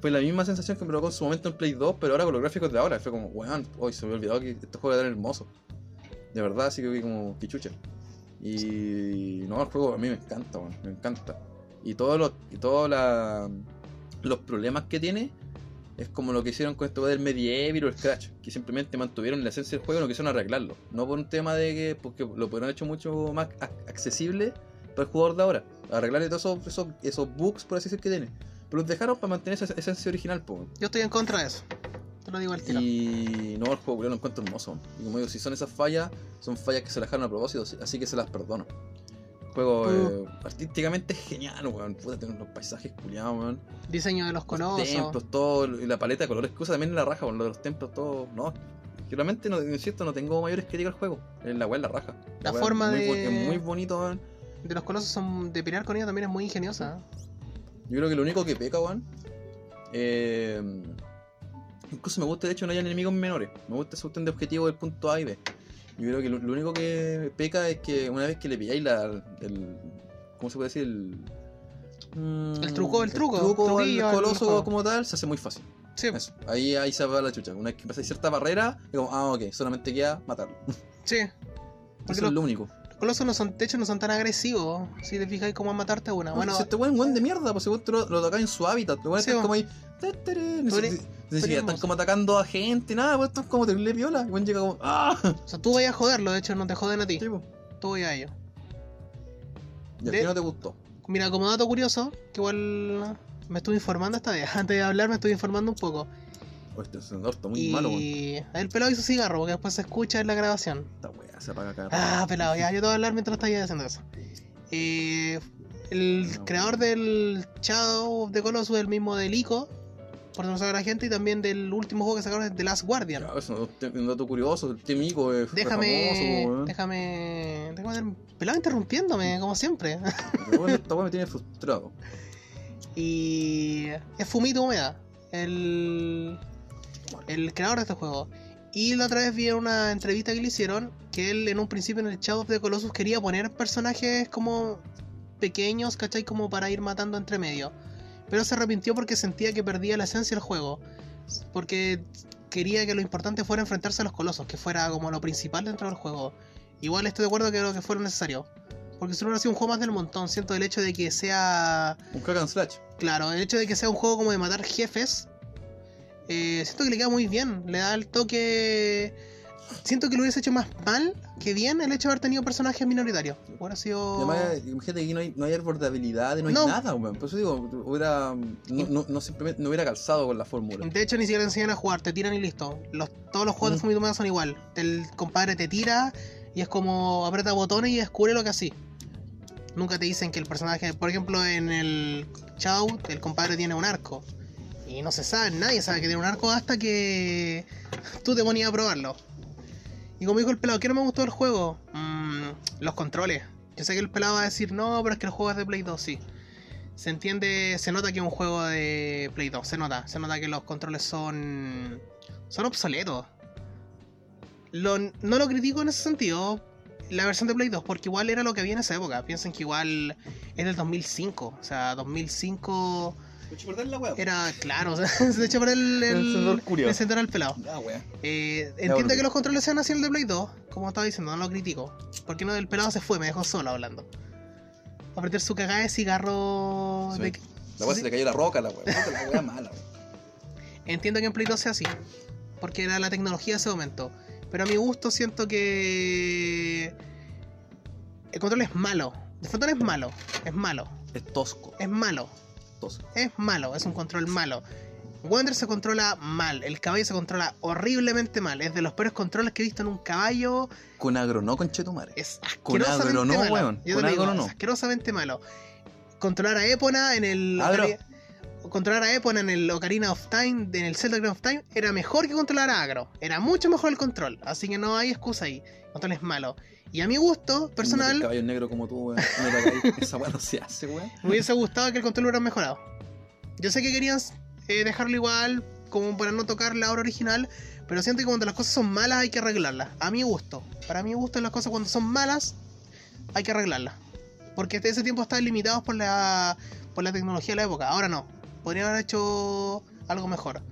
fue la misma sensación que me provocó en su momento en Play 2, pero ahora con los gráficos de ahora. Fue como, weón, hoy se me había olvidado que este juego era tan hermoso. De verdad, así que vi como que chucha. Y no, el juego a mí me encanta, weón, me encanta. Y todos los, y todos la- los problemas que tiene es como lo que hicieron con esto del Medieval o el Crash, que simplemente mantuvieron la esencia del juego y no quisieron arreglarlo. No por un tema de que, porque lo pudieron hecho mucho más ac- accesible para el jugador de ahora. Arreglarle todos esos, esos, esos bugs, por así decir, que tiene. Pero los dejaron para mantener esa esencia original, po. Yo estoy en contra de eso. Te lo digo al tiro. Y no, el juego yo lo encuentro hermoso. Y como digo, si son esas fallas, son fallas que se las dejaron a propósito, así que se las perdono. Juego eh, artísticamente es genial, weón. Puta, tiene unos paisajes culiados, weón. Diseño de los Los colosos. templos, todo, y la paleta de colores que usa también en la raja, con lo de los templos, todo. No, realmente, no, insisto, no tengo mayores críticas al juego. En la es la raja. La forma es muy, de- es muy bonito, weón. De los colosos son de con ellos también es muy ingeniosa. Yo creo que lo único que peca, weón. Eh, incluso me gusta, de hecho, no haya enemigos menores. Me gusta ese cuestión de objetivo del punto A y B. Yo creo que lo, lo único que peca es que una vez que le pilláis la, el. ¿Cómo se puede decir? El. mm, El truco, el truco, truco al truquillo al coloso como tal, se hace muy fácil. Sí, Eso. Ahí, ahí se va la chucha. Una vez que pasáis cierta barrera, es como, ah, ok, solamente queda matarlo. sí. Eso es lo único. Los colosos no son, de hecho no son tan agresivos. Si te fijáis cómo a matarte a una. Bueno, Bueno, si este weón es un weón de mierda, pues según lo, lo en su hábitat. Los weones Sí, están bo. como ahí. Ni siquiera están como atacando a gente, nada, pues están como terrible piola. Y weón llega como. ¡Ah! o sea, tú vayas a joderlo, de hecho no te joden a ti. Sí, po. Tú vayas a ellos. Y a ti no te gustó. Mira, como dato curioso, que igual me estuve informando esta vez. Antes de hablar me estuve informando un poco. Este encendedor está muy y malo, weón. el pelado hizo cigarro, porque después se escucha en la grabación. Esta weá se apaga acá. Ah, pelado, ya, yo te voy a hablar mientras estás haciendo eso. Eh, el No. creador del Shadow of the Colossus, el mismo del Ico, por no saber a la gente, y también del último juego que sacaron de The Last Guardian. Ya, es un dato curioso. El Temico es re Déjame, famoso, déjame, déjame, pelado interrumpiéndome, como siempre. Bueno, esta me tiene frustrado. Y es Fumito Umeda, el, el creador de este juego. Y la otra vez vi una entrevista que le hicieron que él en un principio en el Shadow of the Colossus quería poner personajes como pequeños, ¿cachai? Como para ir matando entre medio. Pero se arrepintió porque sentía que perdía la esencia del juego. Porque quería que lo importante fuera enfrentarse a los colosos, que fuera como lo principal dentro del juego. Igual estoy de acuerdo que creo que fuera necesario. Porque si no hubiera sido un juego más del montón, siento el hecho de que sea Un hack and slash. Claro, el hecho de que sea un juego como de matar jefes, eh, siento que le queda muy bien. Le da el toque. Siento que lo hubiese hecho más mal que bien el hecho de haber tenido personajes minoritarios. Hubiera sido. además, imagínate que aquí no hay, no hay habilidades, no hay No. nada, weón. Por eso digo, hubiera. No, no, no simplemente no hubiera calzado con la fórmula. De hecho, ni siquiera enseñan a jugar, te tiran y listo. Los, todos los juegos de Mm. Fumito son igual. El compadre te tira y es como aprieta botones y descubre lo que así. Nunca te dicen que el personaje, por ejemplo, en el Chao, el compadre tiene un arco. Y no se sabe, nadie sabe que tiene un arco hasta que tú te ponías a probarlo. Y como dijo el pelado, ¿qué no me gustó del juego? Mm, los controles. Yo sé que el pelado va a decir, no, pero es que el juego es de Play 2, sí. Se entiende, se nota que es un juego de Play 2, se nota, se nota que los controles son son obsoletos. No lo critico en ese sentido, la versión de Play 2, porque igual era lo que había en esa época. Piensen que igual es del 2005, o sea, 2005 era, claro, o sea, se echa por el, El el, encendedor culiao. el encendedor al pelado. Ah. Eh, entiendo que los controles sean así en el de Play 2, como estaba diciendo, no lo critico. Porque no, el pelado se fue, me dejó solo hablando. A apretar su cagada de cigarro. Sí. de- La weá Sí. se le cayó la roca, la weá. La weá mala. Entiendo que en Play 2 sea así, porque era la tecnología de ese momento. Pero a mi gusto siento que el control es malo. El control es malo, es malo, Es tosco, es malo, es malo, es un control malo. Wander se controla mal, el caballo se controla horriblemente mal. Es de los peores controles que he visto en un caballo. Con agro, no con chetumare. Es Con asquerosamente agro no, malo. weón. Yo Con te digo, agro no. es asquerosamente malo. Controlar a Epona en el. Agro. Controlar a Epona en el Ocarina of Time, en el Zelda Ocarina of Time, era mejor que controlar a Agro. Era mucho mejor el control. Así que no hay excusa ahí. El control es malo. Y a mi gusto personal, caballo negro como tú, weón. Esa no se hace, weón. me hubiese gustado que el control hubiera mejorado. Yo sé que querían eh, dejarlo igual, como para no tocar la obra original, pero siento que cuando las cosas son malas hay que arreglarlas. A mi gusto. Para mi gusto las cosas cuando son malas hay que arreglarlas. Porque desde ese tiempo estaban limitados por la, por la tecnología de la época. Ahora no. Podrían haber hecho algo mejor.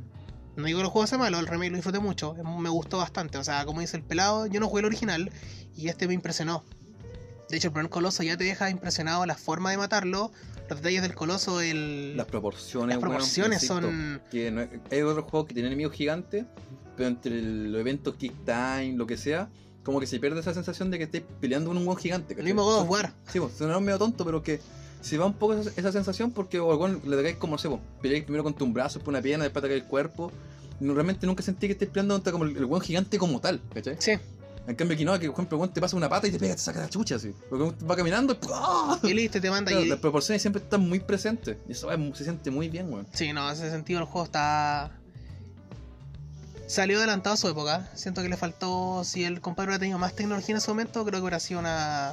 No digo que el juego sea malo, el remake lo disfruté mucho. Me gustó bastante. O sea, como dice el pelado, yo no jugué el original y este me impresionó. De hecho, el primer coloso ya te deja impresionado la forma de matarlo, los detalles del coloso, el... Las proporciones, Las proporciones son- Que no- hay otros juegos que tienen enemigos gigantes, pero entre los eventos Kick Time, lo que sea, como que se pierde esa sensación de que estés peleando con un buen gigante. el ¿cachai? mismo God of War. Sí, pues, suena medio tonto, pero que se va un poco esa, esa sensación porque o algún le pegáis como, no sé, pues, peleáis primero contra un brazo, después una pierna, después atacáis el cuerpo. No, realmente nunca sentí que estés peleando contra como el, el buen gigante como tal, ¿cachai? Sí. En cambio aquí no, que por ejemplo te pasa una pata y te pega, te saca la chucha así. Porque va caminando y ¡ah! Y listo, te manda Claro, y... Las proporciones siempre están muy presentes. Y eso se siente muy bien, weón. Sí, no, en ese sentido el juego está... Salió adelantado a su época. Siento que le faltó... Si el compadre hubiera tenido más tecnología en ese momento, creo que hubiera sido una...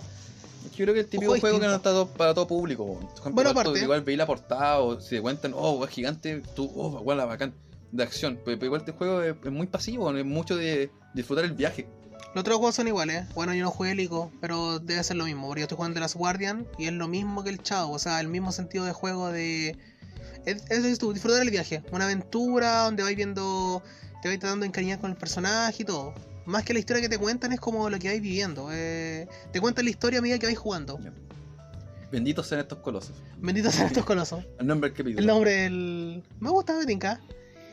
Yo creo que el típico juego juego que no está todo- para todo público. Por Bueno, igual aparte- igual veis la portada o si te cuentan, oh, weón, gigante, tú, oh, la bacán de acción. Pero, igual este juego es, es muy pasivo, es mucho de disfrutar el viaje. Los otros juegos son iguales. Bueno, yo no jugué el ICO, pero debe ser lo mismo. Porque yo estoy jugando The Last Guardian y es lo mismo que el Chao. O sea, el mismo sentido de juego de. Es, eso es tú, disfrutar el viaje. Una aventura donde vais viendo. Te vais tratando de encariñar con el personaje y todo. Más que la historia que te cuentan es como lo que vais viviendo. eh, te cuentan la historia a medida que vais jugando. Benditos sean estos colosos. Benditos sean estos colosos. El nombre del capítulo. El nombre del. Me gusta Betinka.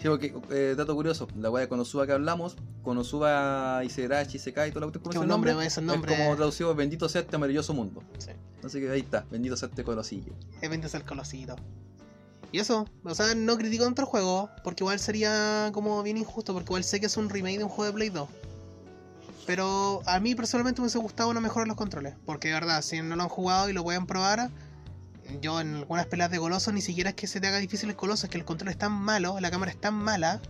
Sí, porque, eh, dato curioso, la weá de Konosuba que hablamos, Konosuba Isegarashi, Isekai, la cuestión Que con un ese nombre, nombre, es es nombre. como traducido Bendito sea este maravilloso mundo. Sí. Así que ahí está, bendito sea este colosillo. Es venderse el colosito. Y eso, o sea, no critico otro juego, porque igual sería como bien injusto, porque igual sé que es un remake de un juego de Play 2. Pero a mí personalmente me hubiese gustado una mejora en los controles. Porque de verdad, si no lo han jugado y lo pueden probar, yo en algunas peleas de Coloso ni siquiera es que se te haga difícil el Coloso, es que el control es tan malo, la cámara es tan mala.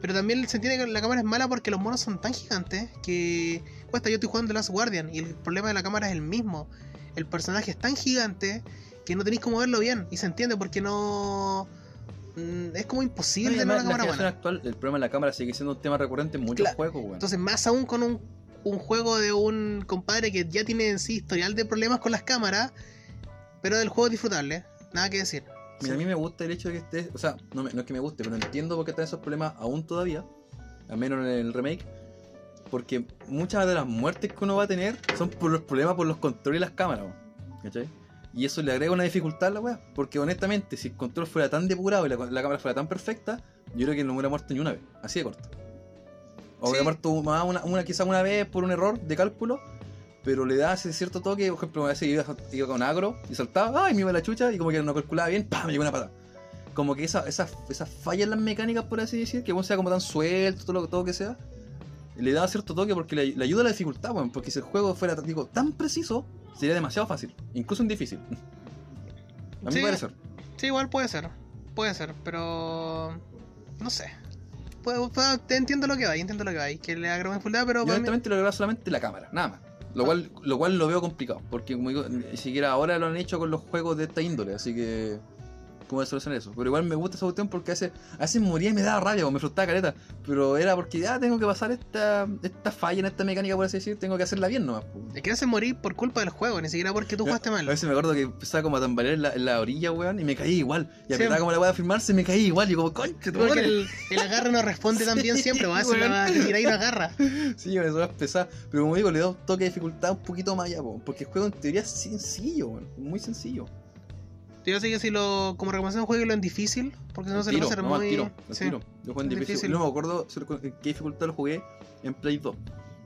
Pero también se entiende que la cámara es mala porque los monos son tan gigantes que cuesta. Yo estoy jugando The Last Guardian y el problema de la cámara es el mismo. El personaje es tan gigante que no tenéis cómo verlo bien. Y se entiende porque no. Mm, Es como imposible No, además, una la cámara buena. actual, el problema de la cámara sigue siendo un tema recurrente en muchos Claro. juegos, weón. Entonces, más aún con un, un juego de un compadre que ya tiene en sí historial de problemas con las cámaras, pero el juego es disfrutable, nada que decir. Mira, a mí me gusta el hecho de que esté. O sea, no, me- no es que me guste, pero entiendo por qué están esos problemas aún todavía. Al menos en el remake. Porque muchas de las muertes que uno va a tener son por los problemas por los controles y las cámaras. ¿cachai? Y eso le agrega una dificultad a la weá. Porque honestamente, si el control fuera tan depurado y la, la cámara fuera tan perfecta, yo creo que no hubiera muerto ni una vez. Así de corto. O hubiera Sí. muerto más una, una, quizá una vez por un error de cálculo. Pero le da ese cierto toque, por ejemplo, a veces iba, iba con agro y saltaba, ¡ay! me iba la chucha y como que no calculaba bien, ¡pam! me llegó una patada. Como que esa, esa, esa falla en las mecánicas, por así decir, que uno sea como tan suelto, todo lo todo que sea, le da cierto toque porque le, le ayuda a la dificultad, weón. Porque si el juego fuera digo, tan preciso, sería demasiado fácil, incluso en difícil. A mi Sí. parecer. Sí, igual puede ser, puede ser, pero no sé. Puedo- puedo- te entiendo lo que va, entiendo lo que va, y que le agrega dificultad, pero Yo para mí- honestamente lo agrega solamente la cámara, nada más. Lo cual, lo cual lo veo complicado, porque como digo, ni siquiera ahora lo han hecho con los juegos de esta índole, así que. ¿Cómo voy a solucionar eso? Pero igual me gusta esa cuestión porque a veces, a veces moría y me daba rabia o me frustraba caleta. Pero era porque ya tengo que pasar esta, esta falla en esta mecánica, por así decir, tengo que hacerla bien nomás. po. te quieres morir por culpa del juego, ni siquiera porque tú jugaste A mal. veces me acuerdo que empezaba como a tambalear en la, en la orilla, weón, y me caí igual. Y Sí. apretaba como la weá a firmarse, me caí igual. Y como, concha, tu Porque madre". el, el agarre no responde tan bien siempre, va a tirar y no agarra. Sí, me suena pesada. Pero como digo, le da un toque de dificultad un poquito más allá, po, porque el juego en teoría es sencillo, weón, muy sencillo. Yo sé que si lo, como recomendación, jueguelo en difícil, porque si no se le va a hacer muy. tiro, al sí. tiro. Yo jugué en difícil. difícil. No me acuerdo lo- en qué dificultad lo jugué en Play 2.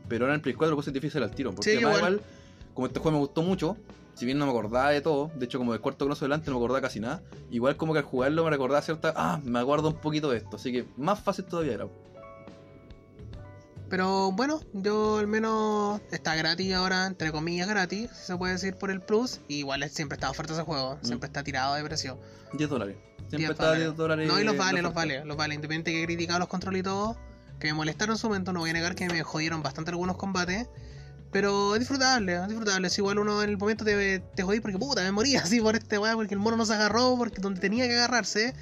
Pero ahora en Play 4 lo puse en difícil al tiro. Porque Sí, además igual. como este juego me gustó mucho, si bien no me acordaba de todo, de hecho como del cuarto cross adelante no me acordaba casi nada, igual como que al jugarlo me recordaba cierta, ah, me acuerdo un poquito de esto, así que más fácil todavía era. Pero bueno, yo al menos está gratis ahora, entre comillas gratis, si se puede decir por el Plus. Y igual es- siempre está oferta ese juego, Mm. siempre está tirado de precio. 10 dólares. Siempre 10 está a 10 dólares. No, y los vale, los vale, los vale. Independiente que he criticado los controles y todo, que me molestaron en su momento, no voy a negar que me jodieron bastante algunos combates. Pero es disfrutable, es disfrutable. Si igual uno en el momento te, te jodí porque puta, me moría así por este weá, porque el mono no se agarró, porque donde tenía que agarrarse.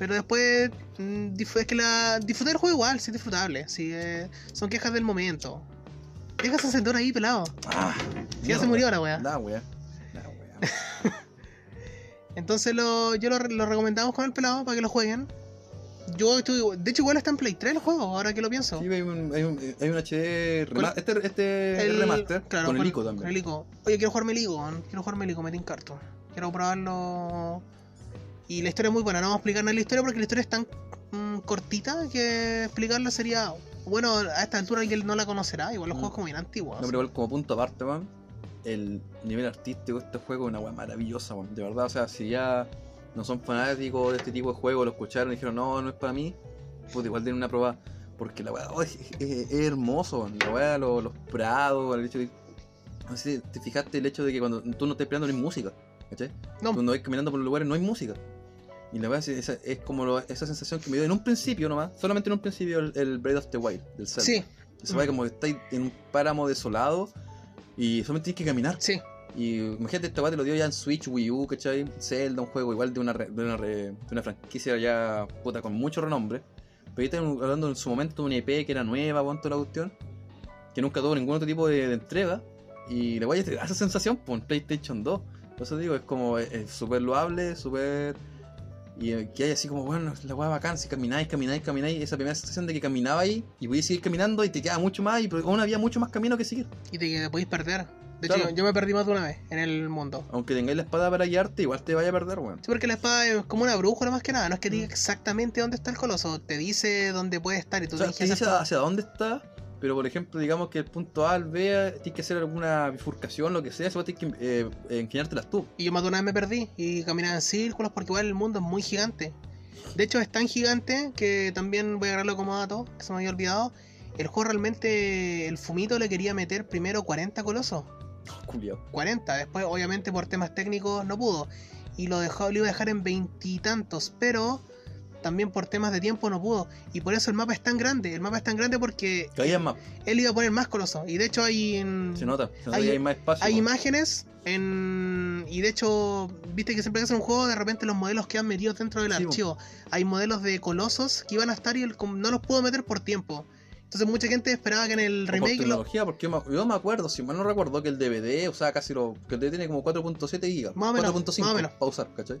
Pero después, mm, es que la disfruté el juego igual, sí es disfrutable. Sí, eh, son quejas del momento. Deja ese encendedor ahí pelado. Ah, Si ya se murió la weá. Da, weá. Weá. Entonces lo, yo lo, lo recomendamos con el pelado para que lo jueguen. Yo estuve, de hecho igual está en Play 3 el juego, ahora que lo pienso. Sí, hay un, hay un, hay un HD rema- este, este El- remaster claro, con el ICO también. con el ICO. Oye, quiero jugarme el ICO, man. quiero jugarme el ICO, me carto. Quiero probarlo. Y la historia es muy buena, no vamos a explicar nada de la historia porque la historia es tan mm, cortita que explicarla sería. Bueno, a esta altura alguien no la conocerá, igual los Mm. juegos como bien antiguos. No, pero igual como punto aparte, man, el nivel artístico de este juego es una weá maravillosa, man. De verdad, o sea, si ya no son fanáticos de este tipo de juego, lo escucharon y dijeron, no, no es para mí, pues igual tienen una prueba. Porque la weá oh, es, es- es hermoso, man. La weá, los, los prados, el hecho de. No sé si te fijaste el hecho de que cuando tú no estás peleando no hay música, ¿cachai? No. Cuando vais caminando por los lugares no hay música. Y la verdad es, esa- es como lo- esa sensación que me dio en un principio nomás, solamente en un principio el, el Breath of the Wild, del Zelda. Sí, Se ve como que estáis en un páramo desolado y solamente tienes que caminar. sí. Y imagínate, esta te lo dio ya en Switch, Wii U, ¿cachai? Zelda, un juego igual de una, re- de una, re- de una franquicia ya puta con mucho renombre. Pero ahí están hablando en su momento de una IP que era nueva, ponto la cuestión, que nunca tuvo ningún otro tipo de, de entrega. Y la weá te da esa sensación por PlayStation 2. Por eso digo, es como, es- es súper loable, súper. Y eh, que hay así como, bueno, la weá bacán, si camináis, camináis, camináis, esa primera sensación de que caminabais y podíais seguir caminando y te queda mucho más, y aún había mucho más camino que seguir. Y te, te podéis perder. De Claro. hecho, yo me perdí más de una vez en el mundo. Aunque tengáis la espada para guiarte, igual te vaya a perder, weón. Sí, porque la espada es como una brújula más que nada. No es que diga Mm. exactamente dónde está el coloso, te dice dónde puede estar y tú O sea, te dice hacia dónde está, pero por ejemplo, digamos que el punto A al B eh, tienes que hacer alguna bifurcación, lo que sea, eso tienes que eh, eh, ingeniártelas tú. Y yo más de una vez me perdí y caminaba en círculos porque igual el mundo es muy gigante. De hecho, es tan gigante que también voy a agarrarlo como dato, que se me había olvidado. el juego realmente, el Fumito le quería meter primero 40 colosos. Culiao. 40. Después, obviamente, por temas técnicos no pudo. Y lo dejó, lo iba a dejar en veintitantos. Pero también por temas de tiempo no pudo. Y por eso el mapa es tan grande. El mapa es tan grande porque Que más. él iba a poner más colosos. Y de hecho hay en- Se nota. Se nota Hay- hay más espacio. hay imágenes en y de hecho, viste que siempre que hacen un juego, de repente los modelos quedan metidos dentro del Sí, archivo. Hay modelos de colosos que iban a estar y el- no los pudo meter por tiempo. Entonces mucha gente esperaba que en el O por remake lo, tecnología, porque yo me, yo me acuerdo, si mal no recuerdo, que el DVD usaba casi lo. que el DVD tiene como 4.7 gigas. Más o menos, 4.5 más o menos. para usar, ¿cachai?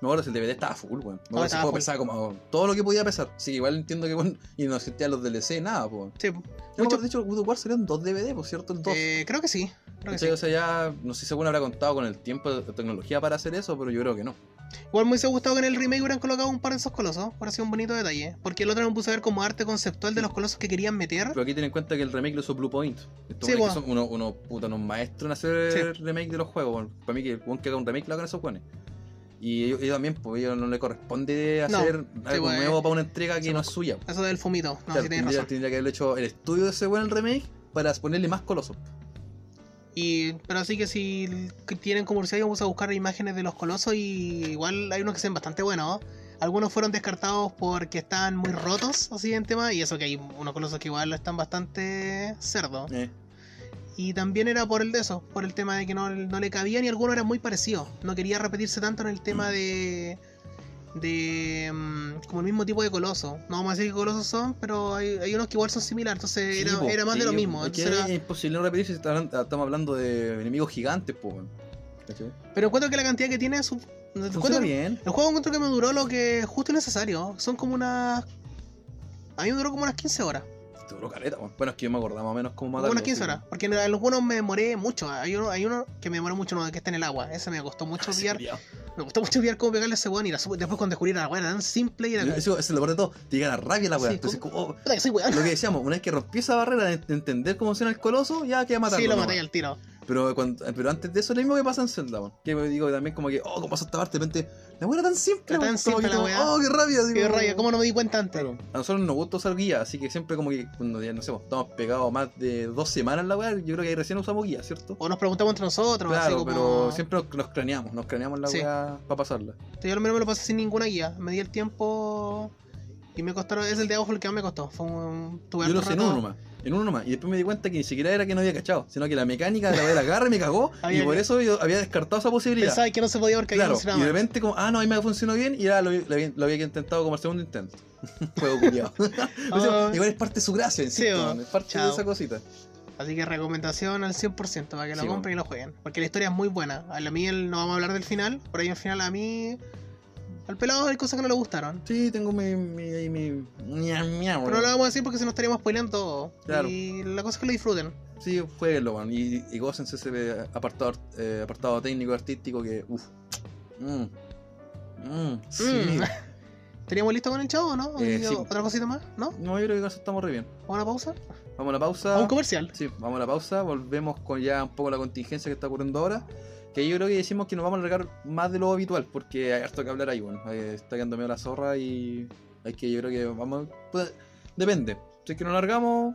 Me acuerdo si el DVD estaba full, weón. Me acuerdo el juego pesaba como todo lo que podía pesar. Sí, igual entiendo que, bueno, y no existían los DLC, nada, pues. Sí, Mucho- de hecho, God of War salieron dos DVD, por cierto, el 2. eh, creo que sí. Creo que sí. O sea, ya no sé si alguno habrá contado con el tiempo de tecnología para hacer eso, pero yo creo que no. Igual me hubiese gustado que en el remake hubieran colocado un par de esos colosos. Por sido un bonito detalle. Porque el otro me puse a ver como arte conceptual de los colosos que querían meter. Pero aquí ten en cuenta que el remake lo hizo Blue Point. Estos Sí, weones que bueno. son unos, unos, puta, unos maestros en hacer remake de los juegos. Para mí que el que haga un remake lo hagan esos weones. Y ellos, ellos también, pues ellos no le corresponde No, hacer algo pues, nuevo para una entrega que sí, no es suya. Eso del fumito. No, Claro, si tienes tendría, razón. tendría que haberlo hecho el estudio de ese el remake para ponerle más colosos. Y, pero así que si tienen curiosidad, vamos a buscar imágenes de los colosos y igual hay unos que se ven bastante buenos. ¿no? Algunos fueron descartados porque estaban muy rotos, así en tema, y eso que hay unos colosos que igual están bastante cerdos. Eh, Y también era por el de eso, por el tema de que no, no le cabían y algunos eran muy parecidos. No quería repetirse tanto en el tema de. de. mm, como el mismo tipo de coloso. No vamos a decir qué colosos son, pero hay, hay unos que igual son similares, entonces sí, era, po, era más de lo mismo. Es, que era- imposible no repetirse si estamos hablando de enemigos gigantes, pues. Pero encuentro que la cantidad que tiene es. bien. El juego encuentro que me duró lo que justo y necesario. Son como unas. A mí me duró como unas 15 horas. Duró caleta, weón. Bueno, es que yo me acordaba más o menos cómo Como matarlo. unas 15 sí. horas. Porque en algunos me demoré mucho. Hay uno, hay uno que me demoró mucho, no, que está en el agua. Ese me costó mucho Ah, pillar. Me costó mucho pillar cómo pegarle a ese weón. Y la después cuando descubrí la weá era tan simple y era. Eso, eso es lo peor de todo. Te llega la rabia la weá. Sí, Entonces, como, oh, Puta que soy weón. lo que decíamos, una vez que rompí esa barrera de de entender cómo funciona el coloso, ya queda matarlo. Sí, lo maté al tiro. Pero, cuando- pero antes de eso, lo mismo que pasa en Zelda, weón. Que me digo también como que, oh, ¿cómo pasó esta parte? De repente, la weá era tan simple, Era tan como simple que la como, weá. Oh, qué rabia. así Qué como- raya, ¿cómo no me di cuenta antes? Claro. A nosotros nos gusta usar guía, así que siempre como que cuando ya no sé, estamos pegados más de dos semanas en la weá, yo creo que ahí recién usamos guía, ¿cierto? O nos preguntamos entre nosotros. así Claro, como... pero siempre nos, craneamos, nos craneamos la Sí. weá para pasarla. Yo al menos me lo pasé sin ninguna guía. Me di el tiempo. Y me costaron. Es el de abajo el que más me costó. Fue un. Tuve Yo lo sé en uno nomás, en uno nomás. Y después me di cuenta que ni siquiera era que no había cachado, sino que la mecánica de la de la garra me cagó y por eso yo había descartado esa posibilidad. Pensaba que no se podía había Claro, y de repente como, ah, no, ahí me funcionó bien y ya lo, lo había, lo había intentado como el segundo intento. Juego culiado. Ah. Igual es parte de su gracia, insisto, Sí, man, es parte chao. de esa cosita. Así que recomendación al 100% para que lo Sí, compren y lo jueguen. Porque la historia es muy buena. A mí el- no vamos a hablar del final. Por ahí al final a mí. Al pelado hay cosas que no le gustaron. Sí, tengo mi, mi, mi, miau, miau, Pero no lo vamos a decir porque se nos estaríamos spoileando todo. Claro. Y la cosa es que lo disfruten. Sí, jueguenlo, man, y, y gócense ese apartado, eh, apartado técnico, artístico que, uff. Mm. Mm, sí. Mm. ¿Teníamos listo con el chavo no? Eh, ¿Y sí. ¿Otra cosita más? ¿No? No, yo creo que eso estamos re bien. ¿Vamos a una pausa? Vamos a la pausa. ¿A un comercial? Sí, vamos a la pausa, volvemos con ya un poco la contingencia que está ocurriendo ahora. Que yo creo que decimos que nos vamos a alargar más de lo habitual, porque hay harto que hablar ahí, bueno. eh, está quedando medio la zorra y hay que, yo creo que vamos. pues, depende. Si es que nos largamos,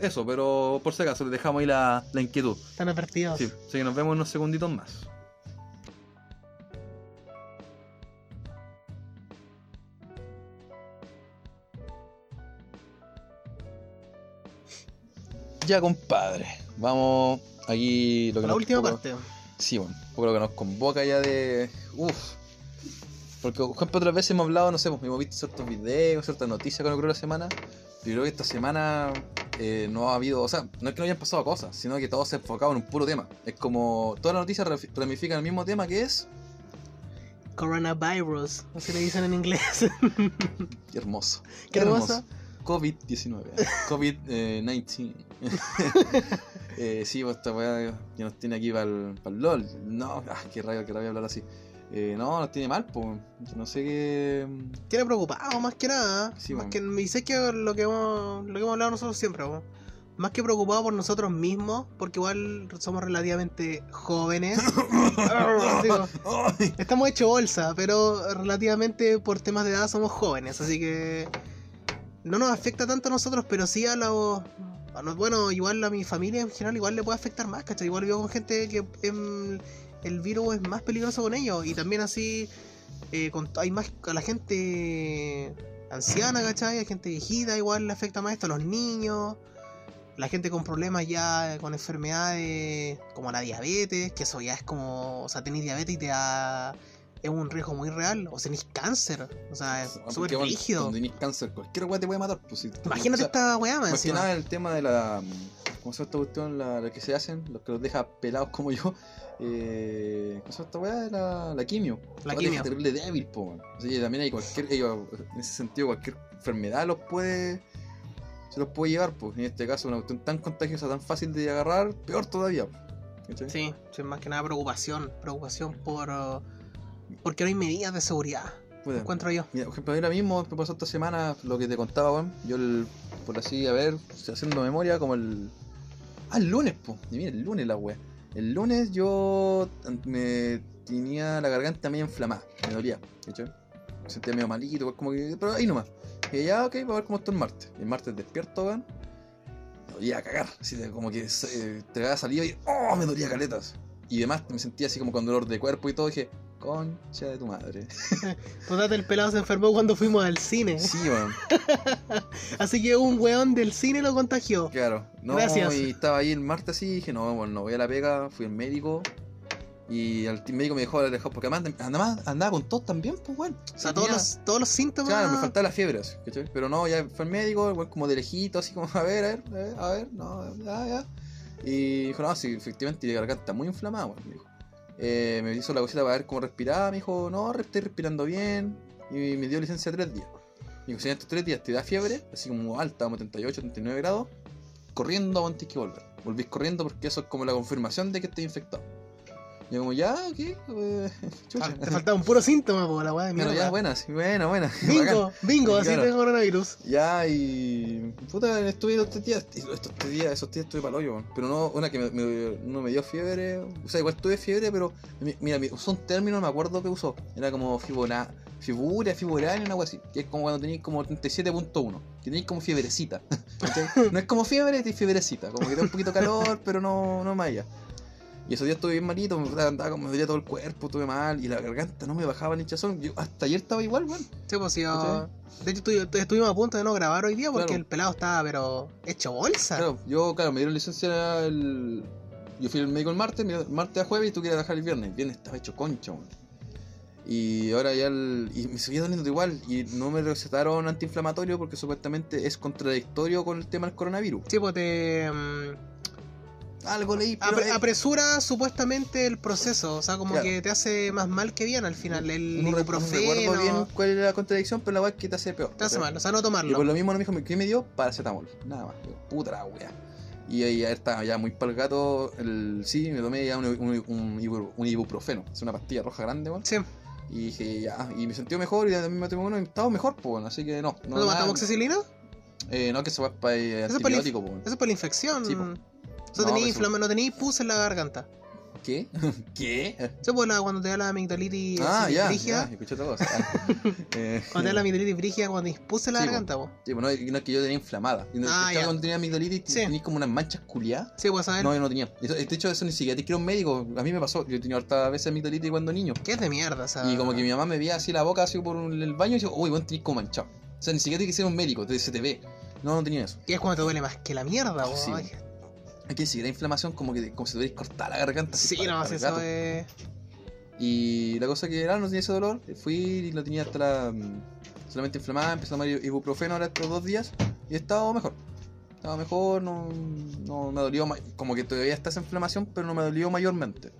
eso, pero por si acaso les dejamos ahí la, la inquietud. Están advertidos. Sí, así que nos vemos en unos segunditos más. Ya, compadre. Vamos aquí. Lo que la nos- última poco- parte. Sí, bueno, lo que nos convoca ya de. Uff. Porque, por ejemplo, otras veces hemos hablado, no sé, pues, hemos visto ciertos videos, ciertas noticias que ocurrió la semana. Pero creo que esta semana eh, no ha habido. O sea, no es que no hayan pasado cosas, sino que todo se ha enfocado en un puro tema. Es como. Todas las noticias ramifican el mismo tema que es. Coronavirus. Así le dicen en inglés. Qué hermoso. Qué hermoso. COVID-19. COVID-19. eh, sí, pues esta weá que nos tiene aquí para el, LOL. No, ah, qué rabia, qué rabia hablar así. Eh, no, nos tiene mal, pues. No sé qué. Tiene preocupado más que nada. Sí, más que, me dice que lo que, hemos, lo que hemos hablado nosotros siempre. Más que preocupado por nosotros mismos, porque igual somos relativamente jóvenes. Estamos hechos bolsa, pero relativamente por temas de edad somos jóvenes, así que no nos afecta tanto a nosotros, pero sí a los. Bueno, igual a mi familia en general, igual le puede afectar más, ¿cachai? Igual vivo con gente que em, el virus es más peligroso con ellos. Y también así. eh, hay más a la gente anciana, ¿cachai? Hay gente viejita, igual le afecta más esto a los niños. La gente con problemas ya, con enfermedades como la diabetes, que eso ya es como, o sea, tenés diabetes y te da, es un riesgo muy real, o tenés cáncer, o sea, es Porque, súper rígido. Cuando tenés cáncer, cualquier weá te puede matar. Pues, si- Imagínate o sea, esta weá, más Más que nada el tema de la. ¿Cómo se llama esta cuestión? La, la que se hacen, los que los deja pelados como yo. Eh, ¿Cómo se llama esta weá? La, la quimio. La quimio. deja terrible débil, po. weón. Así que también hay cualquier. ellos, en ese sentido, cualquier enfermedad los puede. Se los puede llevar, pues. En este caso, una cuestión tan contagiosa, tan fácil de agarrar, peor todavía. Sí, sí, más que nada preocupación, preocupación por... uh, porque no hay medidas de seguridad, Puta. encuentro yo. Mira, por ejemplo, ahora mismo me pasó esta semana lo que te contaba, weón. Yo, el- por así, a ver, haciendo memoria, como el. Ah, el lunes, po. Y mira, el lunes la wea. El lunes yo me tenía la garganta medio inflamada, me dolía, ¿cachai? Me sentía medio malito, como que. Pero ahí nomás. Y ya, ok, voy a ver cómo está el martes. Y el martes despierto, weón. Me dolía a cagar. Así de como que eh, te había salido y. ¡Oh! Me dolía caletas. Y además me sentía así como con dolor de cuerpo y todo. Dije, concha de tu madre. Pues el pelado se enfermó cuando fuimos al cine. Sí, weón. Así que un weón del cine lo contagió. Claro, no, Gracias. y estaba ahí el martes así y dije, no, bueno, no voy a la pega, fui al médico y el médico me dejó alejado porque además andaba, andaba con tos también, pues bueno. O sea, todos los, todos los síntomas... Claro, me faltaba la fiebre, así, ¿cachai? Pero no, ya fue al médico, igual como de lejito, así como, a ver, a ver, a ver, no, ya, ya. Y dijo, no, sí, efectivamente, la garganta muy inflamada, me dijo. Eh, me hizo la cosita para ver cómo respiraba, me dijo, no, estoy respirando bien, y me dio licencia tres días. Me dijo, en estos tres días te da fiebre, así como alta, como 38, 39 grados, corriendo antes que volver. Volvís corriendo porque eso es como la confirmación de que estás infectado. Yo como, ya, ¿qué? Eh, chucha. Ah, te faltaba un puro síntoma, po, la weá Bueno, ya, buena, sí, buena. Bingo, bingo, así Claro. tengo coronavirus. Ya, y. Puta, estuve estos días. Estos días, esos días estuve para el hoyo. Pero no, una que me, me- no me dio fiebre. O sea, igual tuve fiebre, pero. mi- Mira, mi- usó un término, no me acuerdo que usó. Era como fibona, fibura, fiboránea, algo así. Que es como cuando tenéis como 37.1. Que tenéis como fiebrecita. no es como fiebre, es fiebrecita. Como que da un poquito calor, pero no, no más allá. Y esos días estuve bien malito, me andaba como me dolía todo el cuerpo, estuve mal, y la garganta no me bajaba el hinchazón. Yo hasta ayer estaba igual, weón. Sí, pues sí, yo- ¿Cachai? De hecho, estu- estuvimos a punto de no grabar hoy día porque Claro. el pelado estaba, pero hecho bolsa. Claro, yo, claro, me dieron licencia el. Yo fui al médico el martes, martes a jueves y tú querías dejar el viernes. El viernes estaba hecho concha, weón. Y ahora ya el. Y me seguía doliendo igual. Y no me recetaron antiinflamatorio porque supuestamente es contradictorio con el tema del coronavirus. Sí, pues te mm, Algo leí, pero. apre- apresura supuestamente el proceso. O sea, como Claro. que te hace más mal que bien al final. El no, re- no recuerdo bien ibuprofeno cuál era la contradicción, pero la weá es que te hace peor. te hace mal. O sea, no Y tomarlo. por lo mismo no me dijo, ¿qué me dio? Paracetamol. Nada más. Puta la wea. Y ahí ya estaba ya muy pa'l gato. El, sí, me tomé ya un, un, un ibru- un ibuprofeno. Es una pastilla roja grande, weón. Sí, Y dije, ya. Y me sentí mejor y también me tomé uno y estaba mejor, pues. Así que no. ¿no, No, tomaste amoxicilina? eh, no, que eso va para eh, para antibiótico, pues. Eso es por la infección. Sí, po. O sea, No, tenías eso- inflama- no tenías pus en la garganta. ¿Qué? ¿Qué? Eso pues cuando te da la amigdalitis Ah, así, ya, brígida. ya, otra cosa. eh, Cuando te da la amigdalitis brígida, cuando te puse en la Sí, garganta, po. sí, pues, no, no es que yo tenía inflamada. No- Ah, ya. Cuando tenía amigdalitis, Sí. tenías como unas manchas culiadas. Sí, pues a ver. No, yo no tenía. De hecho, eso ni siquiera te quiero un médico. A mí me pasó. Yo tenía hartas veces amigdalitis cuando niño. ¿Qué es de mierda? Sea, Y como que mi mamá me veía así la boca, así por el baño, y decía, uy, bueno, tenés como manchado. O sea, ni siquiera que ser un médico, te- se te ve. No, no tenía eso. Y es cuando te duele más que la mierda. Sí. Ay, Aquí si era inflamación, como que como si te hubieras cortar la garganta. Sí, no, si eso es. Y la cosa que era, no tenía ese dolor. Fui y lo tenía hasta la. mm, solamente inflamada, empecé a tomar ibuprofeno ahora estos dos días. Y estaba mejor. Estaba mejor, no, no me dolió. Como que todavía está esa inflamación, pero no me dolió mayormente.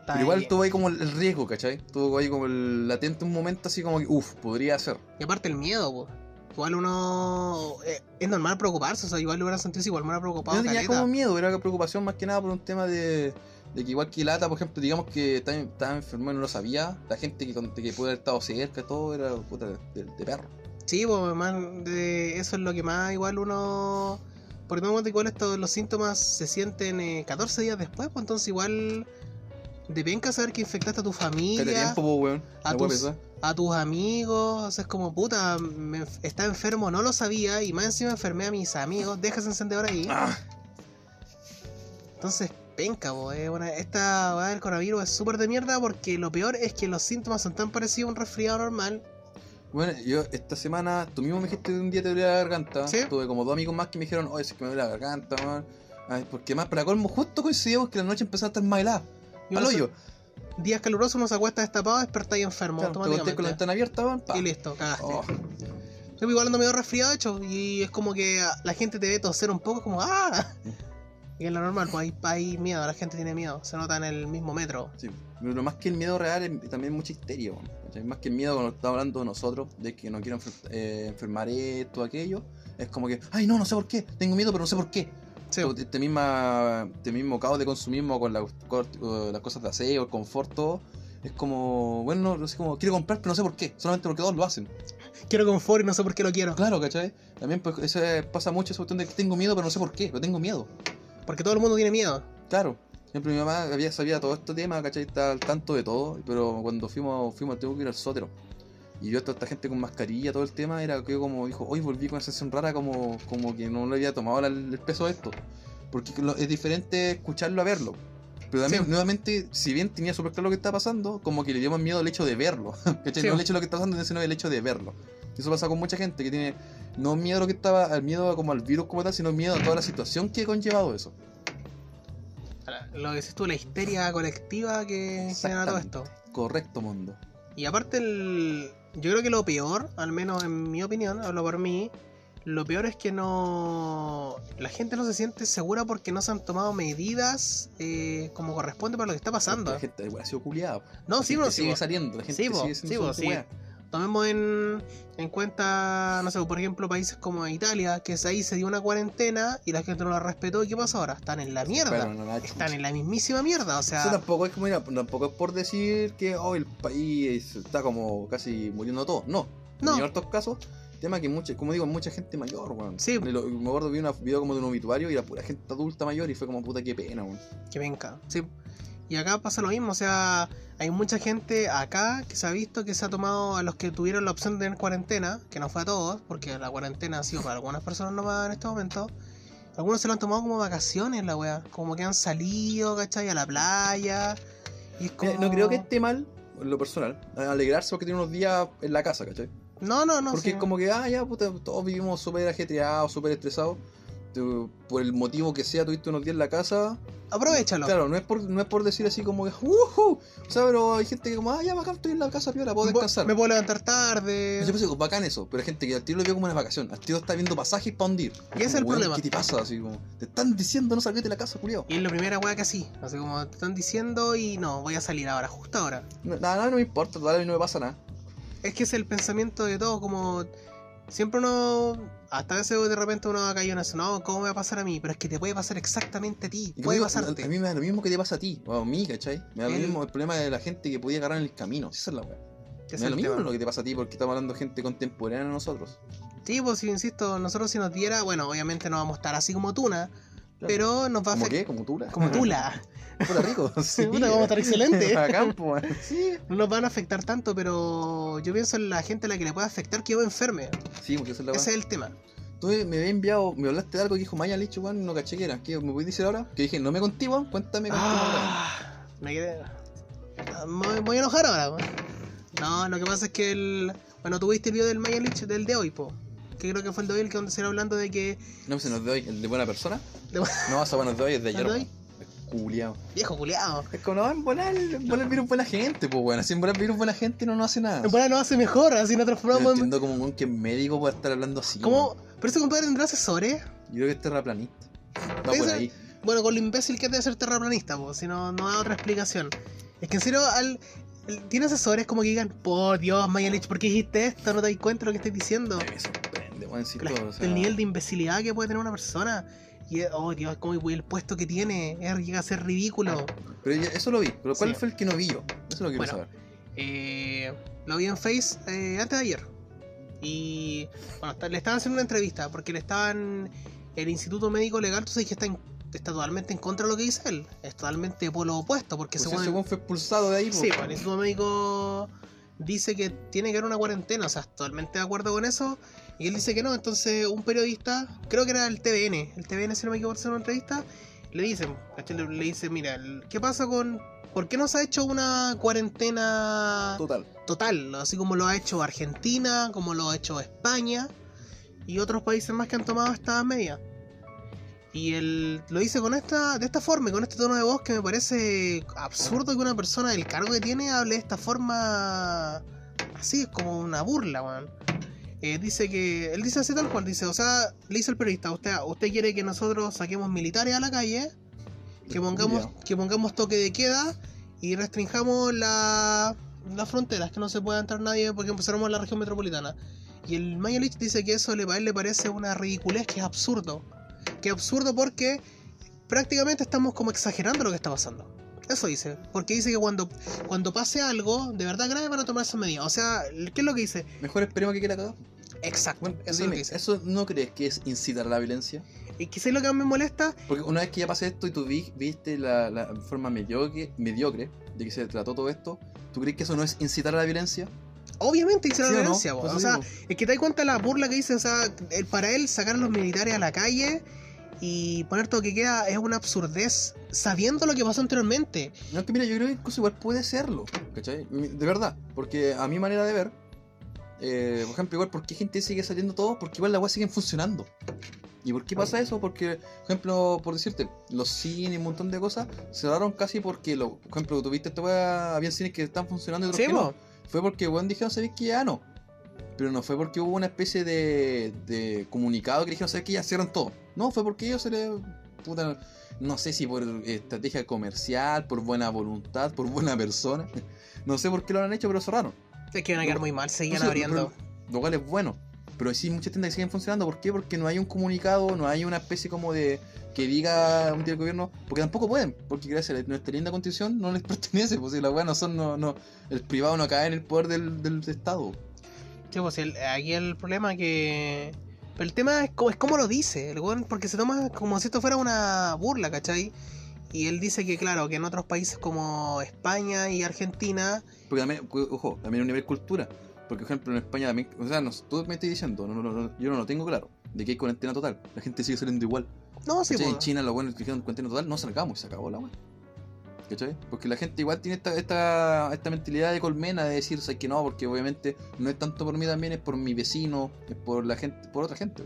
está Pero igual tuvo ahí como el riesgo, ¿cachai? Tuvo ahí como el latente un momento así como que, uff, podría ser. Y aparte el miedo, po. Igual uno. eh, es normal preocuparse, o sea, igual lo hubieran sentido igual me hubiera preocupado. Yo tenía caleta. como miedo, era preocupación más que nada por un tema de, de que igual que Lata, por ejemplo, digamos que estaba, estaba enfermo y no lo sabía, la gente que, que puede haber estado cerca, todo era puta, de, de perro. Sí, pues más de eso es lo que más igual uno. En cuenta que igual estos, los síntomas se sienten eh, 14 días después, pues entonces igual de penca saber que infectaste a tu familia, tiempo, po, weón. a tus- a tus amigos. O sea, es como puta, me está enfermo, no lo sabía. Y más encima enfermé a mis amigos. Deja ese encendedor ahí. Ah, Entonces, penca, po, eh, bueno, esta weá del coronavirus es súper de mierda porque lo peor es que los síntomas son tan parecidos a un resfriado normal. Bueno, yo esta semana, tú mismo me dijiste que un día te dolía la garganta. Sí. Tuve como dos amigos más que me dijeron, oye, es que me duele la garganta, man. Ay, porque más para colmo, justo coincidimos que la noche empezó a estar más helada. Al hoyo. Días calurosos, uno se acuesta destapado, despertáis enfermo Claro, te automáticamente. con la ventana abierta, pa. y listo, cagaste. Oh, Yo igual ando medio resfriado, de hecho, y es como que la gente te ve toser un poco, como ¡ah! Y es lo normal, pues hay, hay miedo, la gente tiene miedo, se nota en el mismo metro. sí. Pero más que el miedo real, es también mucha histeria. ¿cachai? Más que el miedo cuando estamos hablando de nosotros, de que no quiero enfer- eh, enfermar esto, aquello, es como que, ay, no, no sé por qué, tengo miedo, pero no sé por qué. Sí, Este, misma, este mismo caos de consumismo con la- eh, las cosas de aseo, el confort, todo, es como, bueno, no sé, como, quiero comprar, pero no sé por qué, solamente porque todos lo hacen. quiero confort y no sé por qué lo quiero. Claro, ¿cachai? También pues, eso pasa mucho esa cuestión de que tengo miedo, pero no sé por qué, pero tengo miedo. Porque todo el mundo tiene miedo. Claro. Siempre mi mamá había sabía todo este tema, ¿cachai? Está al tanto de todo, pero cuando fuimos, fuimos, tengo que ir al sótero. Y yo toda esta gente con mascarilla, todo el tema, era que yo como dijo, hoy volví con una sensación rara como, como que no le había tomado el peso de esto. Porque es diferente escucharlo a verlo. Pero también, Sí. nuevamente, si bien tenía súper claro lo que está pasando, como que le dio más miedo el hecho de verlo. ¿Cachai? Sí. No el hecho de lo que está pasando, sino el hecho de verlo. Y eso pasa con mucha gente que tiene no miedo a lo que estaba, al miedo a como al virus como tal, sino miedo a toda la situación que ha conllevado eso. Lo que decís tú, la histeria colectiva que genera todo esto. Correcto, mundo. Y aparte, el... yo creo que lo peor, al menos en mi opinión, hablo por mí, lo peor es que no. La gente no se siente segura porque no se han tomado medidas eh, como corresponde para lo que está pasando. La gente ha sido culiada. No, La sí, gente bro, sigue saliendo, la gente Sí, sigue siendo sí. Tomemos en, en cuenta, no sé, por ejemplo, países como Italia, que ahí se dio una cuarentena y la gente no la respetó. ¿Y qué pasa ahora? Están en la mierda. No, Están en la mismísima mierda. O sea, Eso tampoco es como, mira, tampoco es por decir que oh, el país está como casi muriendo todo. No. No. En hartos casos, tema que mucha, como digo, mucha gente mayor, weón. Sí. Y lo- Me acuerdo vi una video como de un obituario y era pura gente adulta mayor y fue como puta que pena, weón. que venga. Sí. Y acá pasa lo mismo, o sea, hay mucha gente acá que se ha visto que se ha tomado a los que tuvieron la opción de tener cuarentena, que no fue a todos, porque la cuarentena ha sido para algunas personas nomás en este momento. Algunos se lo han tomado como vacaciones, la wea, como que han salido, ¿cachai? A la playa. Y es como... Mira, No creo que esté mal, en lo personal, alegrarse porque tiene unos días en la casa, ¿cachai? No, no, no. Porque sí. es como que, ah, ya, puta, todos vivimos súper ajetreados, súper estresados. Por el motivo que sea, tuviste unos días en la casa. Aprovechalo. Claro, no es por, no es por decir así como que, ¡Woohoo! O sea, pero hay gente que como, ah, ya, bacán, estoy en la casa, piola, puedo descansar. me puedo levantar tarde. Yo pensé, bacán eso, pero hay gente que al tiro lo vio como una vacación. Al tiro está viendo pasajes para hundir. Y ese es el weón, problema. ¿Qué te pasa? Así como, te están diciendo no salgas de la casa, culiao. Y es la primera wea que así. Así como te están diciendo y no, voy a salir ahora, justo ahora. No, Nada, nada, no me importa, todavía no me pasa nada. Es que es el pensamiento de todo, como siempre uno, hasta a veces de repente uno va a caer en eso, no, ¿cómo me va a pasar a mí? Pero es que te puede pasar exactamente a ti, Y como puede pasarte. a, a mí me da lo mismo que te pasa a ti, o a mí, ¿cachai? Me da lo El- mismo el problema de la gente que podía agarrar en el camino. Esa es la weá. Me da lo mismo tema. lo que te pasa a ti porque estamos hablando de gente contemporánea a nosotros. Sí, pues si insisto, nosotros si nos diera, bueno, obviamente no vamos a estar así como Tuna, Claro. pero nos va a ¿Cómo afectar. qué? ¿Como Tula? Como Tula. Puta rico. Sí, Puta, vamos a estar excelente. Bacán, po, weón. Sí. No nos van a afectar tanto, pero yo pienso en la gente a la que le puede afectar que yo enferme. Sí, porque esa es la. Ese es el tema. Tú me habías enviado, me hablaste de algo que dijo Maya Licho, weón, no caché que era. ¿Qué me puedes decir ahora? Que dije, no me contigo, cuéntame contigo. Ah, me quedé. Ah, Me voy a enojar ahora, weón. No, lo que pasa es que el. Bueno, tuviste el video del Maya Lich del de hoy, po. Que creo que fue el de hoy el que donde se era hablando de que. No, se nos de hoy, el de buena persona. De- No, esa buena de hoy es de ¿El ayer, de hoy? Culiao. Viejo culiado. Es como, no, en volar, en volar virus buena gente, pues, weón. Así en volar virus buena gente no, no hace nada. En verdad no hace mejor, así nos transformamos no en. entiendo como un que médico puede estar hablando así. ¿Cómo? weón. Pero ese compadre tendrá asesores. Yo creo que es terraplanista. Va por ahí. Bueno, con lo imbécil que es de ser terraplanista, pues, si no, no da otra explicación. Es que en serio, al, tiene asesores como que digan, por Dios, Mayalich, ¿por qué dijiste esto? No te das cuenta de lo que estoy diciendo. Me La- o sea, El nivel de imbecilidad que puede tener una persona. Y, oh Dios, como el puesto que tiene, llega a ser ridículo. Pero eso lo vi. Pero ¿cuál Sí. fue el que no vi yo? Eso lo quiero Bueno. saber. Eh, lo vi en Face eh, antes de ayer. Y bueno, le estaban haciendo una entrevista porque le estaban. El Instituto Médico Legal, tú sabes que está en está totalmente en contra de lo que dice él. Es totalmente por lo opuesto, porque Pues según, fue expulsado de ahí, po. Sí, bueno, el Instituto Médico dice que tiene que haber una cuarentena, o sea, totalmente de acuerdo con eso. Y él dice que no, entonces un periodista, creo que era el TVN, el TVN si no me equivoco, hacer una entrevista, le dicen, le, le dice, mira, ¿qué pasa con... ¿Por qué no se ha hecho una cuarentena Total. total? Así como lo ha hecho Argentina, como lo ha hecho España y otros países más que han tomado esta medida. Y él lo dice con esta, de esta forma, y con este tono de voz que me parece absurdo que una persona del cargo que tiene hable de esta forma así, es como una burla, weón. Eh, dice que, él dice así tal cual, dice, o sea, le dice al periodista, usted, usted quiere que nosotros saquemos militares a la calle, que pongamos, que pongamos toque de queda y restringamos la, las fronteras, que no se pueda entrar nadie porque empezamos en la región metropolitana. Y el Mayelich dice que eso le, a él le parece una ridiculez, que es absurdo. Que es absurdo porque prácticamente estamos como exagerando lo que está pasando. Eso dice. Porque dice que cuando, cuando pase algo de verdad grave van a tomar esas medidas. O sea, ¿qué es lo que dice? Mejor esperemos que quiera cagar. Exacto. Bueno, eso es lo dime, que dice. ¿eso no crees que es incitar a la violencia? Y quizás lo que más me molesta Porque una vez que ya pase esto y tú vi- viste la, la forma mediocre, mediocre de que se trató todo esto, ¿tú crees que eso no es incitar a la violencia? Obviamente la ¿Sí o no? violencia, po. Por eso o sea, es que te das cuenta la burla que dice, o sea, el- para él sacar a los militares a la calle y poner todo que queda es una absurdez, sabiendo lo que pasó anteriormente. No, que mira, yo creo que incluso igual puede serlo, ¿cachai? De verdad, porque a mi manera de ver, eh, por ejemplo, igual, ¿por qué gente sigue saliendo todo? Porque igual las weas siguen funcionando. ¿Y por qué pasa eso? Porque, por ejemplo, por decirte, los cines y un montón de cosas cerraron casi porque, lo, por ejemplo, tuviste esta wea, había cines que están funcionando y otros Sí, que no. Fue porque, weón, dijeron, ¿sabéis que ya no? Pero no fue porque hubo una especie de, de comunicado que dijeron, ¿sabéis que ya cierran todo? No, fue porque ellos se les... Puta, no sé si por estrategia comercial, por buena voluntad, por buena persona. No sé por qué lo han hecho, pero cerraron. Es que van a quedar muy mal, seguían Entonces, abriendo. pero- Lo cual es bueno. Pero sí, muchas tiendas que siguen funcionando. ¿Por qué? Porque no hay un comunicado, no hay una especie como de que diga un día el gobierno. Porque tampoco pueden. Porque gracias a nuestra linda constitución no les pertenece. Pues si las weas no son, no, no. El privado no cae en el poder del, del Estado. Sí, pues el- aquí el problema que... Pero el tema es cómo, es cómo lo dice, el weón, porque se toma como si esto fuera una burla, ¿cachai? Y él dice que, claro, que en otros países como España y Argentina, Porque también, ojo, también a un nivel cultura. Porque, por ejemplo, en España también. O sea, no, tú me estás diciendo, no, no, no, yo no lo tengo claro. De que hay cuarentena total. La gente sigue saliendo igual. no, sí. En China los buenos que dijeron cuarentena total, no salgamos y se acabó la weá. ¿Cachai? Porque la gente igual tiene esta, esta, esta mentalidad de colmena de decir, "Sabes que no, porque obviamente no es tanto por mí también, es por mi vecino, es por la gente, por otra gente.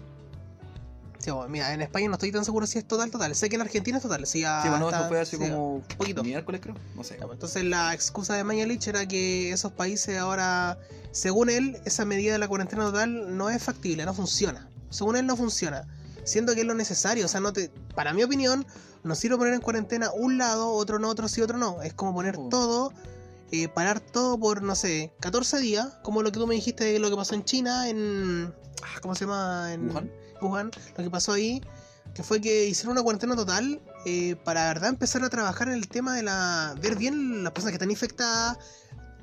sí, pues, mira, en España no estoy tan seguro si es total, total. Sé que en Argentina es total, sí, sí, bueno, hasta- eso fue hace sí, como poquito. miércoles creo, no sé. Pues, Entonces la excusa de Mañalich era que esos países ahora, según él, esa medida de la cuarentena total no es factible, no funciona. Según él no funciona. Siendo que es lo necesario. O sea, no te. Para mi opinión, no sirve poner en cuarentena un lado, otro no, otro sí, otro no. Es como poner Oh. todo, eh, parar todo por, no sé, 14 días, como lo que tú me dijiste de lo que pasó en China, en. ah, ¿Cómo se llama? En Wuhan. Wuhan, lo que pasó ahí, que fue que hicieron una cuarentena total eh, para, verdad, empezar a trabajar en el tema de la. ver bien las personas que están infectadas,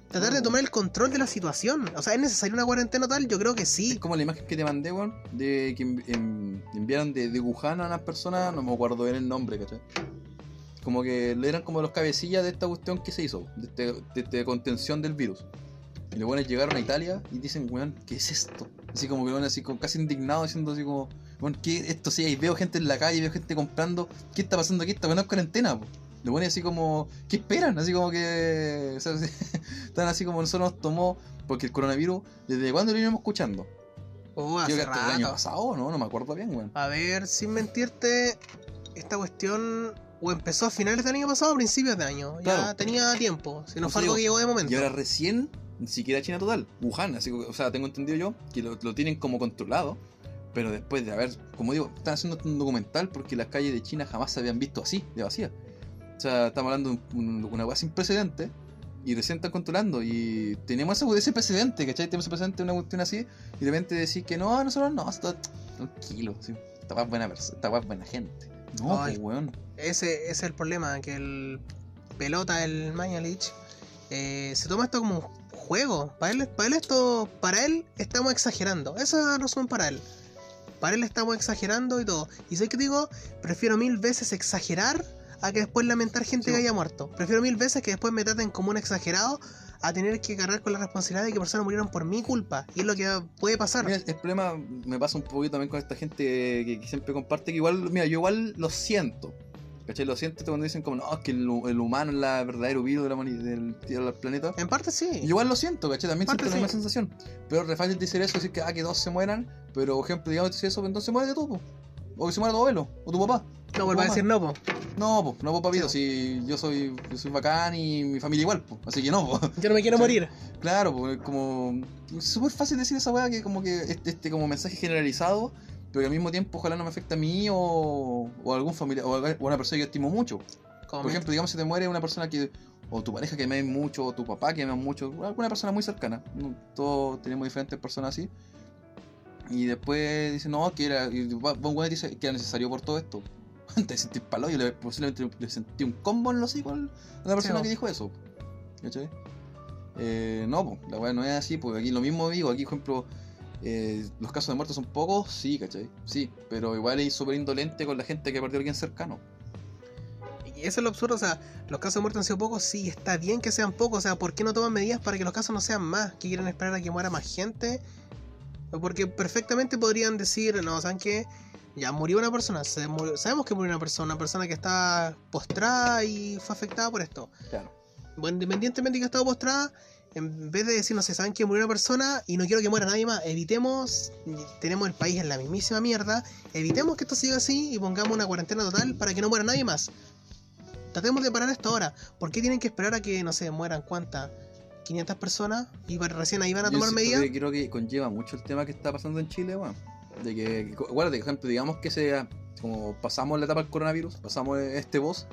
tratar de Oh. tomar el control de la situación. O sea, ¿es necesaria una cuarentena total? Yo creo que Es sí. como la imagen que te mandé, weón, de que envi- en- enviaron de, de Wuhan a unas personas, no me acuerdo bien el nombre, ¿cachai? Como que eran como los cabecillas de esta cuestión que se hizo, de, este- de, este contención del virus. Y los buenos llegaron a Italia y dicen, weón, ¿qué es esto? Así como que van así como casi indignados diciendo así como, weón, ¿qué es esto? Sí, ahí veo gente en la calle, veo gente comprando, ¿qué está pasando aquí? Esta weón es cuarentena, po. Los buenos así como, ¿qué esperan? Así como que, o sea, están así como nosotros nos tomó, porque el coronavirus, ¿desde cuándo lo íbamos escuchando? Oh, hace que hasta el año pasado, ¿no? No me acuerdo bien, weón. A ver, sin mentirte, esta cuestión o empezó a finales del año pasado o a principios de año. Ya tenía tiempo. Si no Pues fue algo digo, que llegó de momento. Y ahora recién, ni siquiera China total, Wuhan, así que, o sea, tengo entendido yo que lo, lo tienen como controlado, pero después de haber, como digo, están haciendo un documental porque las calles de China jamás se habían visto así, de vacías. O sea, estamos hablando de un- un- una cosa sin precedentes y recién están controlando y tenemos ese, ese precedente, ¿cachai? Tenemos ese precedente de una cuestión así y de repente decir que no, nosotros no, está tranquilo, así, esta weá es buena esta weá buena gente. No, Ay. pues weón. Ese, ese es el problema, que el pelota, el Mañalich, eh, se toma esto como un juego. Para él, para él esto, para él estamos exagerando. Eso es resumen para él. para él estamos exagerando y todo. Y sé que digo, prefiero mil veces exagerar a que después lamentar gente Sí. que haya muerto. Prefiero mil veces que después me traten como un exagerado a tener que cargar con la responsabilidad de que personas murieron por mi culpa. Y es lo que puede pasar. Mira, el problema me pasa un poquito también con esta gente que, que siempre comparte que igual, mira, yo igual lo siento. ¿Cachai? Lo siento cuando dicen como, no, es que el, el humano es la verdadero virus de la del, del planeta. En parte sí. Y Igual lo siento, ¿cachai? También siento la misma sensación. Pero es re fácil decir eso, decir que, ah, que dos se mueran. Pero, por ejemplo, digamos, decir eso, pues, entonces muérete tú. O que se muera tu abuelo, o tu papá. no vuelvo a decir no, po. No, pues, no, pues, papito, Sí. si yo soy, yo soy bacán y mi familia igual, pues. Así que no, pues. Yo no me quiero Sí. morir. Claro, pues, como. Es súper fácil decir esa weá que, como que, este, este como mensaje generalizado, pero que al mismo tiempo ojalá no me afecte a mí o, o a algún familiar, o a una persona que yo estimo mucho. Como Por ejemplo, digamos, si te muere una persona que. O tu pareja que me mucho, o tu papá que me mucho, alguna persona muy cercana. Todos tenemos diferentes personas así. Y después dice, no, que era. Y dice que era necesario por todo esto. De sentir palo, yo le, posiblemente le sentí un combo en los al- a la persona que dijo eso. ¿Cachai? Eh, no, po, la weá no es así, porque aquí lo mismo digo, aquí, por ejemplo, eh, los casos de muerte son pocos, sí, ¿cachai? Sí, pero igual es súper indolente con la gente que perdió a alguien cercano. Y eso es lo absurdo, o sea, los casos de muerte han sido pocos, sí, está bien que sean pocos, o sea, ¿por qué no toman medidas para que los casos no sean más? ¿Que quieren esperar a que muera más gente? Porque perfectamente podrían decir, no, ¿saben qué? Ya murió una persona, se murió- sabemos que murió una persona, una persona que está postrada y fue afectada por esto. Claro. Bueno, independientemente de que ha estado postrada, en vez de decir, no sé, saben que murió una persona y no quiero que muera nadie más, evitemos, tenemos el país en la mismísima mierda, evitemos que esto siga así y pongamos una cuarentena total para que no muera nadie más. Tratemos de parar esto ahora. ¿Por qué tienen que esperar a que, no sé, mueran cuántas? 500 personas y recién ahí van a Yo tomar medidas. que creo que conlleva mucho el tema que está pasando en Chile, weón. De que, guarda, por ejemplo, digamos que sea como pasamos la etapa del coronavirus, pasamos este boss,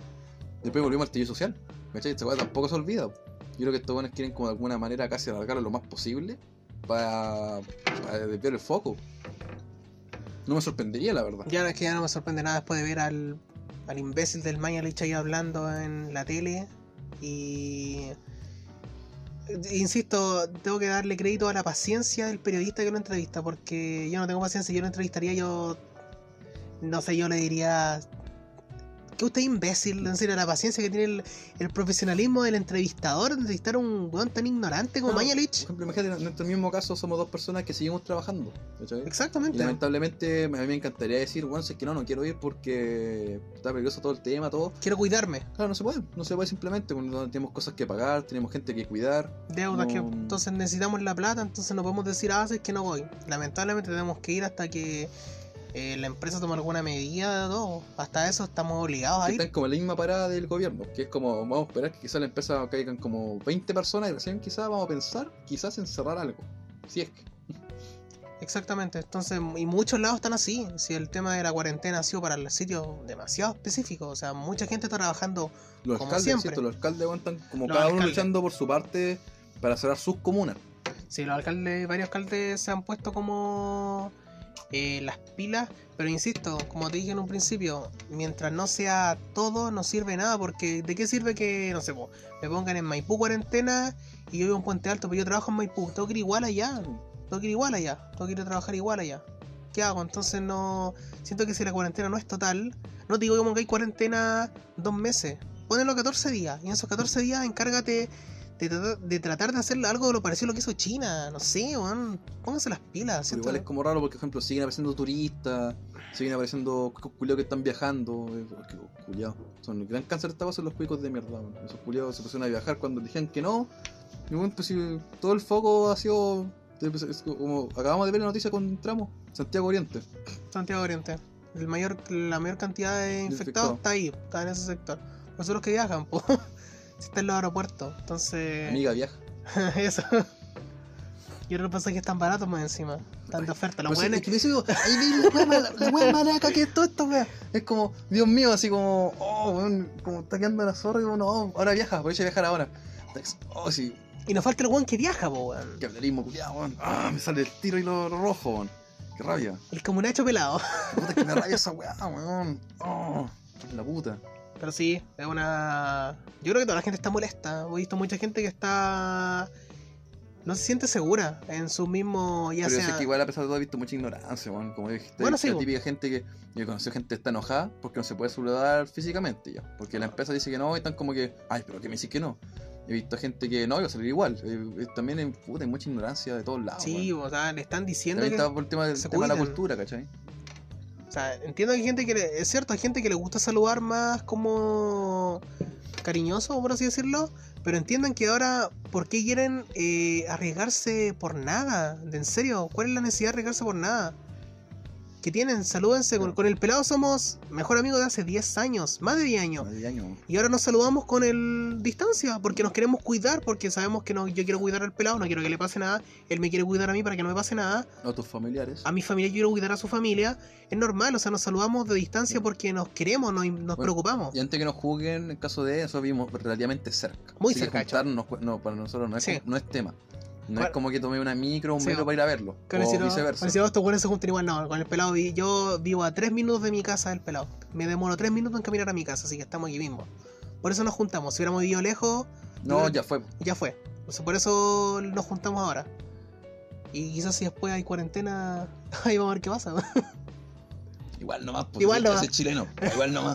después volvimos al estallido social. ¿Cachai? Esta weá tampoco se olvida. Yo creo que estos buenos quieren como de alguna manera casi alargarlo lo más posible para, para desviar el foco. No me sorprendería, la verdad. Ya es que ya no me sorprende nada después de ver al, al imbécil del Mañalich ahí hablando en la tele. Y. Insisto, tengo que darle crédito a la paciencia del periodista que lo entrevista, porque yo no tengo paciencia, yo lo entrevistaría, yo. No sé, yo le diría. Que usted es imbécil, en serio, la paciencia que tiene el, el profesionalismo del entrevistador, de entrevistar a un weón tan ignorante como Por Mañalich. ejemplo, imagínate, en nuestro mismo caso somos dos personas que seguimos trabajando. ¿cachai? Y Exactamente. lamentablemente a mí me encantaría decir, bueno, si es que no, no quiero ir porque está peligroso todo el tema, todo. Quiero cuidarme. Claro, no se puede, no se puede simplemente, tenemos cosas que pagar, tenemos gente que cuidar. deudas que No. entonces necesitamos la plata, entonces no podemos decir, ah, es que no voy. Lamentablemente tenemos que ir hasta que eh, la empresa tome alguna medida, todo. Hasta eso estamos obligados a ir. están como la misma parada del gobierno, que es como, vamos a esperar que quizás la empresa caigan como 20 personas y recién quizás vamos a pensar, quizás en cerrar algo. Si es que. Exactamente, entonces, y muchos lados están así. Si el tema de la cuarentena ha sido para el sitio demasiado específico, o sea, mucha gente está trabajando. Los Como alcaldes, siempre. ¿cierto? Los alcaldes aguantan como Los cada uno luchando por su parte para cerrar sus comunas. Sí, los alcaldes, varios alcaldes se han puesto como eh, las pilas, pero insisto, como te dije en un principio, mientras no sea todo, no sirve nada, porque ¿de qué sirve que, no sé, me pongan en Maipú cuarentena y yo vivo en Puente Alto, pero yo trabajo en Maipú, tengo que ir igual allá, tengo que ir igual allá, tengo que ir a trabajar igual allá. ¿Qué hago? Entonces no. Siento que si la cuarentena no es total, no te digo que hay cuarentena dos meses, ponelo 14 días, y en esos 14 días encárgate de, tratar- de tratar de hacer algo de lo parecido a lo que hizo China. No sé, weón. Pónganse las pilas. Pero igual es como raro porque, por ejemplo, siguen apareciendo turistas, siguen apareciendo culiados que están viajando. eh, oh, culiados. Son el gran cáncer de son los cuicos de mierda. weón. Esos culiados se pusieron a viajar cuando dijeron que no. Y bueno, pues si todo el foco ha sido. es como acabamos de ver la noticia con Tramo, Santiago Oriente. Santiago Oriente. El mayor, la mayor cantidad de Infectados. está ahí, está en ese sector. Los que viajan, po. Si está en los aeropuertos. Entonces. Amiga viaja. eso. Y ahora los pasajes están baratos más encima. Están de oferta. Los buenos. es que digo, ahí vi la la wea maraca que es todo esto, wea. Es como, Dios mío, así como, oh, weón, como está quedando la zorra y como, no, ahora viaja, aprovecha de viajar ahora. Oh, sí, Y nos falta el weón que viaja, po, weón. capitalismo, culiado, weón. Ah, me sale el tiro y lo, lo rojo, weón. Qué rabia. El comunacho pelado. Puta que me rabia esa weá, weón. Oh, la puta. Pero sí, es una. Yo creo que toda la gente está molesta. He visto mucha gente que está no se siente segura en su mismo, ya Pero sea... es que igual a pesar de todo he visto mucha ignorancia, weón. Como dijiste, Bueno, sí, la po. típica gente que. Yo he conocido gente que está enojada porque no se puede saludar físicamente ya. Porque la empresa dice que no y están como que, ay, pero que me dices que no. He visto gente que no, iba a salir igual. Eh, eh, también hay, puta, hay mucha ignorancia de todos lados. Sí, o sea, le están diciendo También que... está por el tema, tema de la cultura, ¿cachai? O sea, entiendo que hay gente que le- es cierto, hay gente que le gusta saludar más como cariñoso, por así decirlo, pero entiendan que ahora, ¿por qué quieren eh, arriesgarse por nada? De en serio, ¿cuál es la necesidad de arriesgarse por nada? ¿Qué tienen? Salúdense, con, con el pelado somos mejor amigos de hace 10 años, más de 10 años. Más de años. Y ahora nos saludamos con el distancia, porque nos queremos cuidar, porque sabemos que no, yo quiero cuidar al pelado, no quiero que le pase nada, él me quiere cuidar a mí para que no me pase nada, O tus familiares. a mi familia yo quiero cuidar a su familia, es normal, o sea, nos saludamos de distancia porque nos queremos, nos, nos Bueno, preocupamos. Y antes que nos juzguen, en caso de eso, vimos relativamente cerca. Muy Así que cerca, juntarnos no, para nosotros no es, Sí. no es tema. No es como que tomé una micro o un Sí, metro para ir a verlo. Con o no- viceversa. con estos buenos se juntan igual, no, con el pelado, vi- yo vivo a 3 minutos de mi casa del pelado. Me demoro 3 minutos en caminar a mi casa, así que estamos aquí mismo. Por eso nos juntamos, si hubiéramos vivido lejos, No, ya fue. ya fue. O sea, por eso nos juntamos ahora. Y quizás si después hay cuarentena, ahí vamos a ver qué pasa. Igual nomás. Pues, Igual nomás. es chileno. Igual nomás.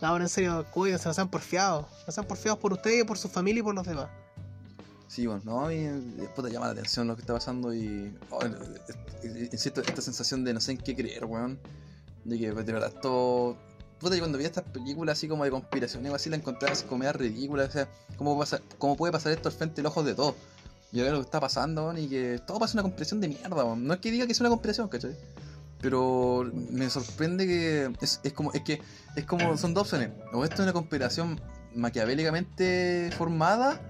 No, ahora en serio, cuídense, no sean porfiados. No sean porfiados por ustedes, por su familia y por los demás. Sí, bueno, no, a mí eh, puta, llama la atención lo que está pasando y. oh, eh, eh, insisto, esta sensación de no sé en qué creer, weón. De que de verdad todo. Puta, yo cuando vi estas películas así como de conspiración, algo así, la encontraba así como ridícula. O sea, ¿cómo, pasa, ¿cómo puede pasar esto al frente de los ojos de todos? Y ahora lo que está pasando, weón, y que todo pasa una conspiración de mierda, weón. No es que diga que es una conspiración, ¿cachai? Pero me sorprende que es, es como es que es como son dos opciones o esto es una conspiración maquiavélicamente formada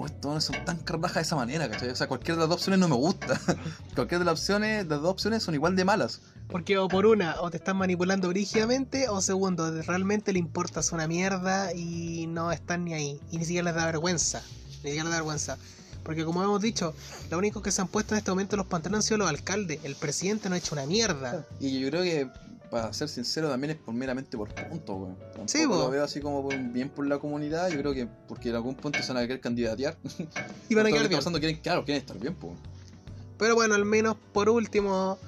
o esto no son tan carrajas de esa manera ¿cachai? o sea cualquiera de las dos opciones no me gusta cualquiera de las opciones las dos opciones son igual de malas Porque o por una, o te están manipulando brígidamente, o segundo, realmente le importas una mierda y no están ni ahí. Y ni siquiera les da vergüenza. Ni siquiera les da vergüenza. Porque como hemos dicho, lo único que se han puesto en este momento los pantalones han sido los alcaldes. El presidente no ha hecho una mierda. y yo creo que para ser sincero también es por meramente por punto weón. Sí, lo veo así como por bien por la comunidad yo creo que porque en algún punto se van a querer candidatear Y van a quedar bien. pasando quieren claro quieren estar bien pues Pero bueno, al menos por último,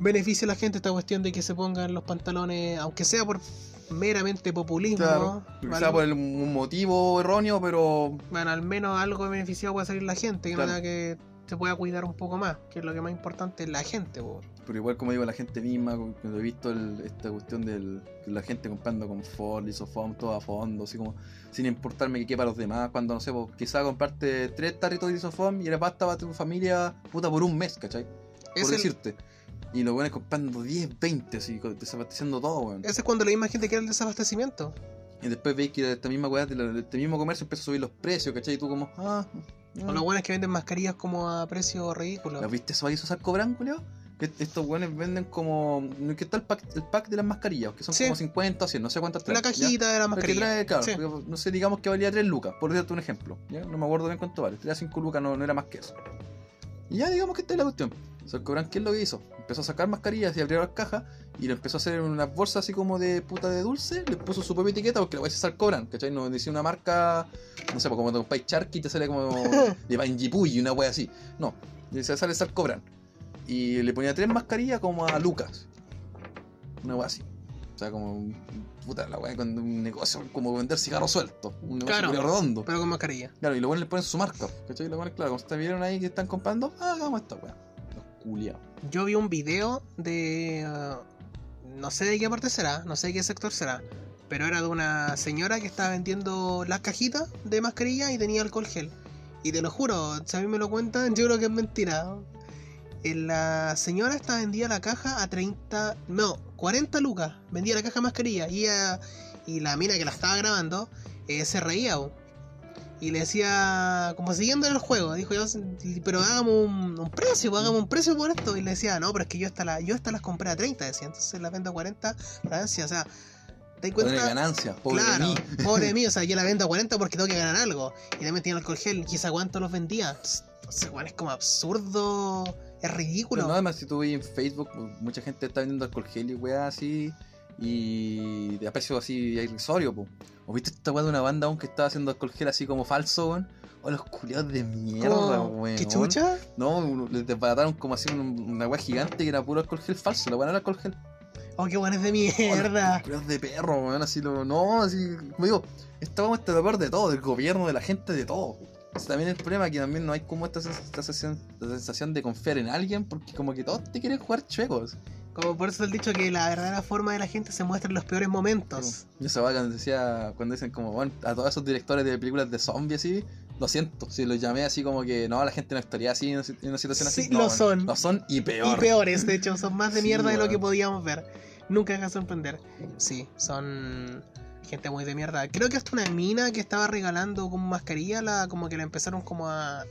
beneficia a la gente esta cuestión de que se pongan los pantalones, aunque sea por meramente populismo. Claro, quizá por el- un motivo erróneo pero Bueno, al menos algo beneficiado puede salir la gente, que Claro. no tenga que se pueda cuidar un poco más, que es lo que más importante es la gente. po. Pero igual como digo, la gente misma, cuando he visto el- esta cuestión de la gente comprando con Ford, Isofom, todo a fondo, así como sin importarme que quepa a los demás, cuando no sé, pues, quizá comprarte tres tarritos de Isofom y era pasta para tu familia, puta, por un mes, ¿cachai? Es por el- decirte. Y lo bueno comprando 10, 20, así, desabasteciendo todo, weón. Ese es cuando la misma gente quiere el desabastecimiento. Y después veis que esta misma weá, de, este mismo comercio empieza a subir los precios, ¿cachai? Y tú como, ah, O lo bueno es que venden mascarillas como a precio ridículo. ¿Las viste eso ahí esos cobran, Julio? Que estos weones venden como. ¿Qué está el pack, el pack de las mascarillas? Que son Sí. como 50 o 100, no sé cuántas traen. La ¿ya? cajita de la Pero que mascarilla. trae, claro, Sí. porque, no sé, digamos que valía 3 lucas, por darte un ejemplo. ¿ya? No me acuerdo bien cuánto vale. Traía 5 lucas, no, no era más que eso. Y ya digamos que esta es la cuestión. O sea, el Cobran, ¿qué es lo que hizo? Empezó a sacar mascarillas y abrió las cajas y lo empezó a hacer en unas bolsas así como de puta de dulce. Le puso su propia etiqueta porque la voy a César Cobran, ¿cachai? No decía una marca, no sé, pues como de un país charqui te sale como de Banjipuy, una wea así. No, decía sale César Cobran. Y le ponía tres mascarillas como a Lucas. Una wea así. O sea, como puta la wea con un negocio como vender cigarros sueltos. Un negocio Claro. redondo. Pero con mascarilla. Claro, y buenos le ponen su marca, ¿cachai? Los buenos, claro, como ustedes vieron ahí que están comprando, ah, hagamos esta weá. Los culiados. Yo vi un video de. ah, no sé de qué parte será, no sé de qué sector será. Pero era de una señora que estaba vendiendo las cajitas de mascarilla y tenía alcohol gel. Y te lo juro, si a mí me lo cuentan, yo creo que es mentira. Eh, La señora estaba vendía la caja a 30, no, 40 lucas. Vendía la caja de mascarilla. Y, ella- y la mina que la estaba grabando eh, se reía. bo. Y le decía, como siguiendo el juego, dijo yo, pero hagamos un, un precio, pues, hagamos un precio por esto. Y le decía, no, pero es que yo hasta, la, yo hasta las compré a 30, decía, entonces las vendo a 40, ganancia, o sea, ¿te das Pobre cuenta? ganancia, pobre claro, mí. pobre mí, o sea, yo la vendo a 40 porque tengo que ganar algo. Y también tiene alcohol gel, y esa cuánto los vendía. Entonces, bueno, es como absurdo, es ridículo. Pero no, además, si tú ves en Facebook, mucha gente está vendiendo alcohol gel y weá así. y de a precio así irrisorio, po. ¿O viste esta weá de una banda aún que estaba haciendo alcohol gel así como falso, weón? O los culiados de mierda, weón. ¿Qué chucha? No, les desbarataron como así un- una weá gigante que era puro alcohol gel falso, la weá no era alcohol gel. Oh, qué buenas de Oh, mierda. los culiados de perro, weón, así lo. No, así. Como digo, esta weá está de peor de todo, del gobierno, de la gente, de todo. Ese también es el problema, que también no hay como esta, esta sensación, esta sensación de confiar en alguien, porque como que todos te quieren jugar chuecos. Como por eso el dicho que la verdadera forma de la gente se muestra en los peores momentos. Y esa va cuando decía, cuando dicen como, bueno, a todos esos directores de películas de zombies así, lo siento, si los llamé así como que no, la gente no estaría así en una, situación así. Sí, no, lo son. Lo son y peor. Y peores, de hecho, son más de Sí, mierda de lo que podíamos ver. Nunca deja de sorprender. Sí, son gente muy de mierda. Creo que hasta una mina que estaba regalando como mascarilla, la, como que la empezaron como a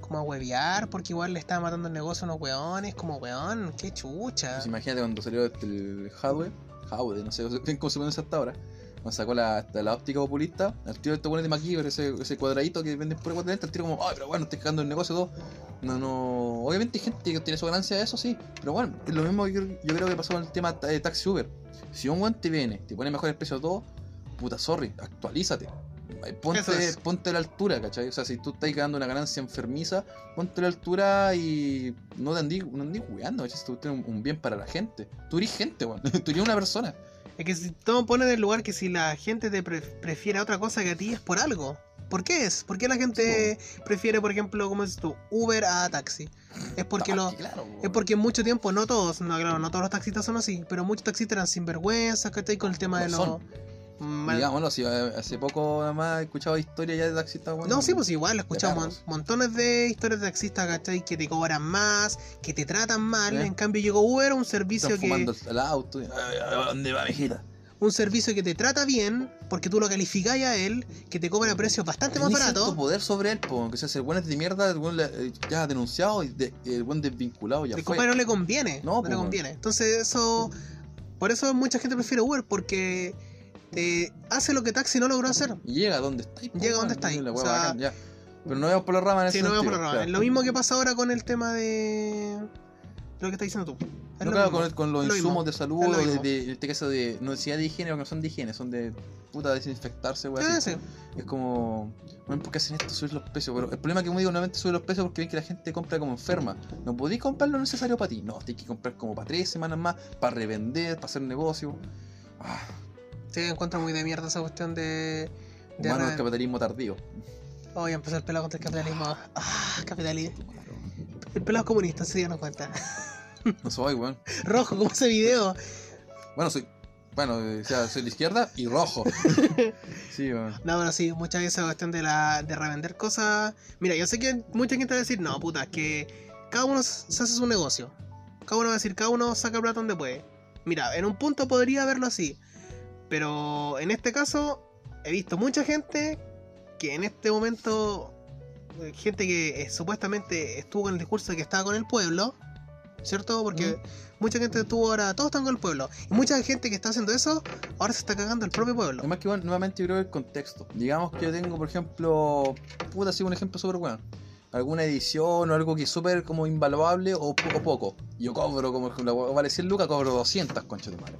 como a huevear, porque igual le estaba matando el negocio a unos weones, como weón, qué chucha. Pues imagínate cuando salió el Hadwe, Hadwe, no sé bien cómo se hasta ahora, cuando sacó la, la óptica populista, al tiro de estos buenos de MacGyver, ese, ese cuadradito que venden por lentes, al tiro como, ay, pero bueno, estoy cagando el negocio todo. No, no, obviamente hay gente que tiene su ganancia de eso, sí, pero bueno, es lo mismo que yo, creo que pasó con el tema de Taxi Uber. Si un weón te viene, te pone mejor el precio todo, puta, sorry, actualízate. Ponte, es. ponte a la altura, ¿cachai? O sea, si tú estás ganando una ganancia enfermiza, ponte a la altura y no te andís, no weando, ¿cachai? Si tú tienes un, un bien para la gente. Tú eres gente, weón. Tú eres una persona. Es que si todo pone en el lugar que si la gente te pre- prefiere otra cosa que a ti es por algo. ¿Por qué es? ¿Por qué la gente prefiere, por ejemplo, como dices tú, Uber a taxi? Es porque lo, claro, Es porque en mucho tiempo, no todos, no, claro, no todos los taxistas son así, pero muchos taxistas eran sinvergüenza, ¿cachai? Con el tema de Lo los. son. Mal- Digámoslo, si eh, hace poco nada más he escuchado historias ya de taxistas, weón. No, sí, pues igual, escuchamos perros. montones de historias de taxistas, ¿cachai? Que te cobran más, que te tratan mal. ¿Eh? En cambio, llegó Uber, un servicio Están que. fumando el, auto. y, "Ay, ay, ¿Dónde va, mijita? Un servicio que te trata bien, porque tú lo calificáis a él, que te cobra precios bastante más baratos. poder sobre él, po, aunque sea el buen es de mierda, el buen le- eh, ya denunciado y de- el buen desvinculado ya El fue. no le conviene. No, No, le bueno. conviene. Entonces, eso. Por eso mucha gente prefiere Uber, porque te hace lo que Taxi no logró hacer. Llega donde está. Llega donde está ahí, La o hueá sea- bacán, ya. Pero no vamos por la rama en ese Sí, no vamos por sentido, la rama. claro. Lo mismo que pasa ahora con el tema de. Lo que estás diciendo tú. Es No, claro, con, con los Lo insumos mismo. de salud, lo de, de- en este caso de, no decía de higiene, porque no son de higiene, son de puta desinfectarse. Sí, así. sí. Es como, bueno, ¿por qué hacen esto? Subir los precios. Pero el problema es que, como digo, nuevamente sube los precios porque ven que la gente compra como enferma. No podéis comprar lo necesario para ti. No, tienes que comprar como para tres semanas más, para revender, para hacer negocio. Ah, Sí, encuentro muy de mierda esa cuestión de. de humano del capitalismo tardío. Hoy empezó el pelado contra el capitalismo. Ah, capitalismo. El pelado comunista, ya no cuenta. No soy, weón. Rojo, como ese video. Bueno, soy. Bueno, o sea, soy de izquierda y rojo. sí, weón. No, pero sí, muchas veces la cuestión de, la, de revender cosas. Mira, yo sé que mucha gente va a decir, no, puta, que cada uno se hace su negocio. Cada uno va a decir, cada uno saca plata donde puede. Mira, en un punto podría verlo así. Pero en este caso, he visto mucha gente que en este momento, eh, gente que eh, supuestamente estuvo en el discurso de que estaba con el pueblo, ¿cierto? Porque mucha gente estuvo ahora, todos están con el pueblo. Y mucha gente que está haciendo eso, ahora se está cagando el propio pueblo. Además que, bueno, nuevamente yo creo el contexto. Digamos que yo tengo, por ejemplo, puta, así un ejemplo súper bueno. Alguna edición o algo que es súper como invaluable o poco poco. Yo cobro, como la vale 100 lucas, cobro 200, concha de madre.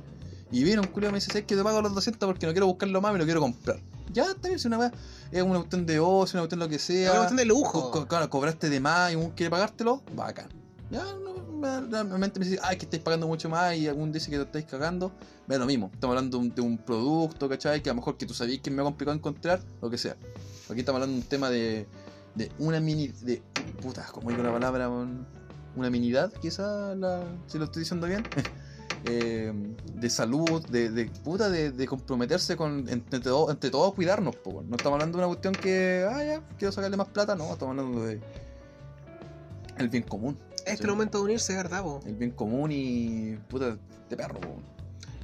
Y viene un culo y me dice, ¿sabes que te pago los 200 porque no quiero buscarlo más, me lo quiero comprar? Ya, está bien, si una weá es una cuestión de ocio, una cuestión de lo que Es sea. una cuestión de lujo. Co- claro, cobraste de más y uno quiere pagártelo, bacán. Ya, no, me- realmente me dice, ay, que estáis pagando mucho más y algún dice que te estáis cagando. Ve lo mismo, estamos hablando de un, de un producto, ¿cachai? Que a lo mejor que tú sabías que me ha complicado encontrar, lo que sea. Aquí estamos hablando de un tema de, de una mini. de. puta, como digo la palabra, un- una minidad, quizá, la, si lo estoy diciendo bien. Eh, de salud, de, de puta, de, de comprometerse con entre, todo, entre todos cuidarnos, po, no estamos hablando de una cuestión que, ah, ya, quiero sacarle más plata, no, estamos hablando de el bien común, Este es Sí. el momento de unirse, ¿verdad, po? el bien común y puta, de perro, po.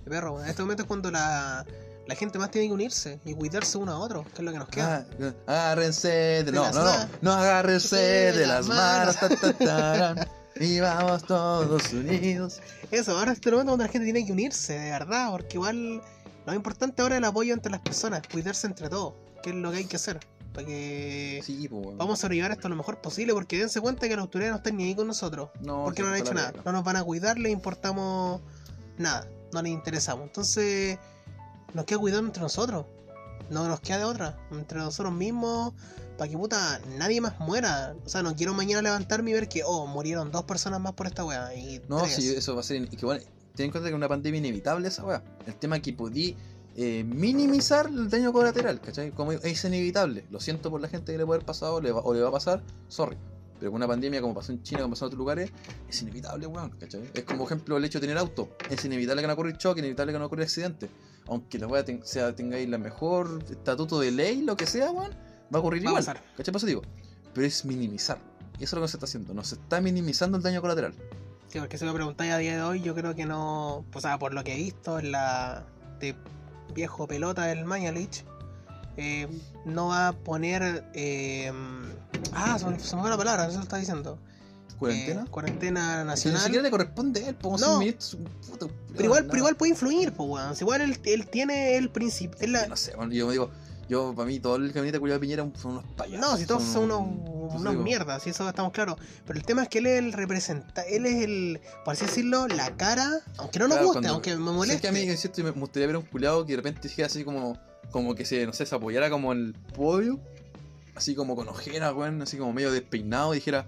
De perro. En este momento es cuando la, la gente más tiene que unirse y cuidarse uno a otro, que es lo que nos queda. Ah, agárrense de, De no, las no, no, no agárrense de, De las las manos, manos. y vamos todos unidos. Eso, ahora es este momento donde la gente tiene que unirse, de verdad, porque igual lo importante ahora es el apoyo entre las personas, cuidarse entre todos, que es lo que hay que hacer, para que Sí, weón. vamos a sobrellevar esto lo mejor posible, porque dense cuenta que las autoridades no están ni ahí con nosotros, no, porque no han hecho nada, no nos van a cuidar, le importamos nada. no les interesamos. Entonces, nos queda cuidar entre nosotros. No nos queda de otra. Entre nosotros mismos, para que puta nadie más muera. O sea, no quiero mañana levantarme y ver que, oh, murieron dos personas más por esta weá. Y No, tres. sí, eso va a ser. y que bueno, ten en cuenta que es una pandemia inevitable esa weá. El tema es que podí eh, minimizar el daño colateral, ¿cachai? Como es inevitable. Lo siento por la gente que le puede haber pasado le va- o le va a pasar, sorry. Pero con una pandemia como pasó en China, como pasó en otros lugares, es inevitable, weón, ¿cachai? Es como ejemplo el hecho de tener auto. Es inevitable que no ocurra choque, inevitable que no ocurra accidente. Aunque la weá ten- sea, tengáis la mejor estatuto de ley, lo que sea, weón, va a ocurrir Va a pasar. ¿Cachai? Por eso digo. Pero es minimizar. Y eso es lo que se está haciendo. No se está minimizando el daño colateral. Sí, porque si me preguntáis a día de hoy, yo creo que no. O sea, por lo que he visto en la. de viejo pelota del Mañalich, eh, no va a poner. eh, ah, se me, se me fue la palabra, eso lo está diciendo. ¿Cuarentena? Eh, cuarentena Si ni nacional. siquiera le corresponde a él, No. pero, igual, pero igual puede influir, pues, weón. Igual él, él tiene el principio. la- no sé, bueno, yo me digo, yo para mí todo el gabinete culiado de Piñera son unos payasos. No, si todos son unos, unos digo, mierdas, si eso estamos claros. Pero el tema es que él es el representa, él es el, por así decirlo, la cara, aunque no nos Claro, guste, cuando- aunque me sí, es moleste. que a mí, insisto, me gustaría ver a un culiado que de repente dijera así como, como que se, no sé, se apoyara como el podio, así como con ojeras, weón, así como medio despeinado y dijera,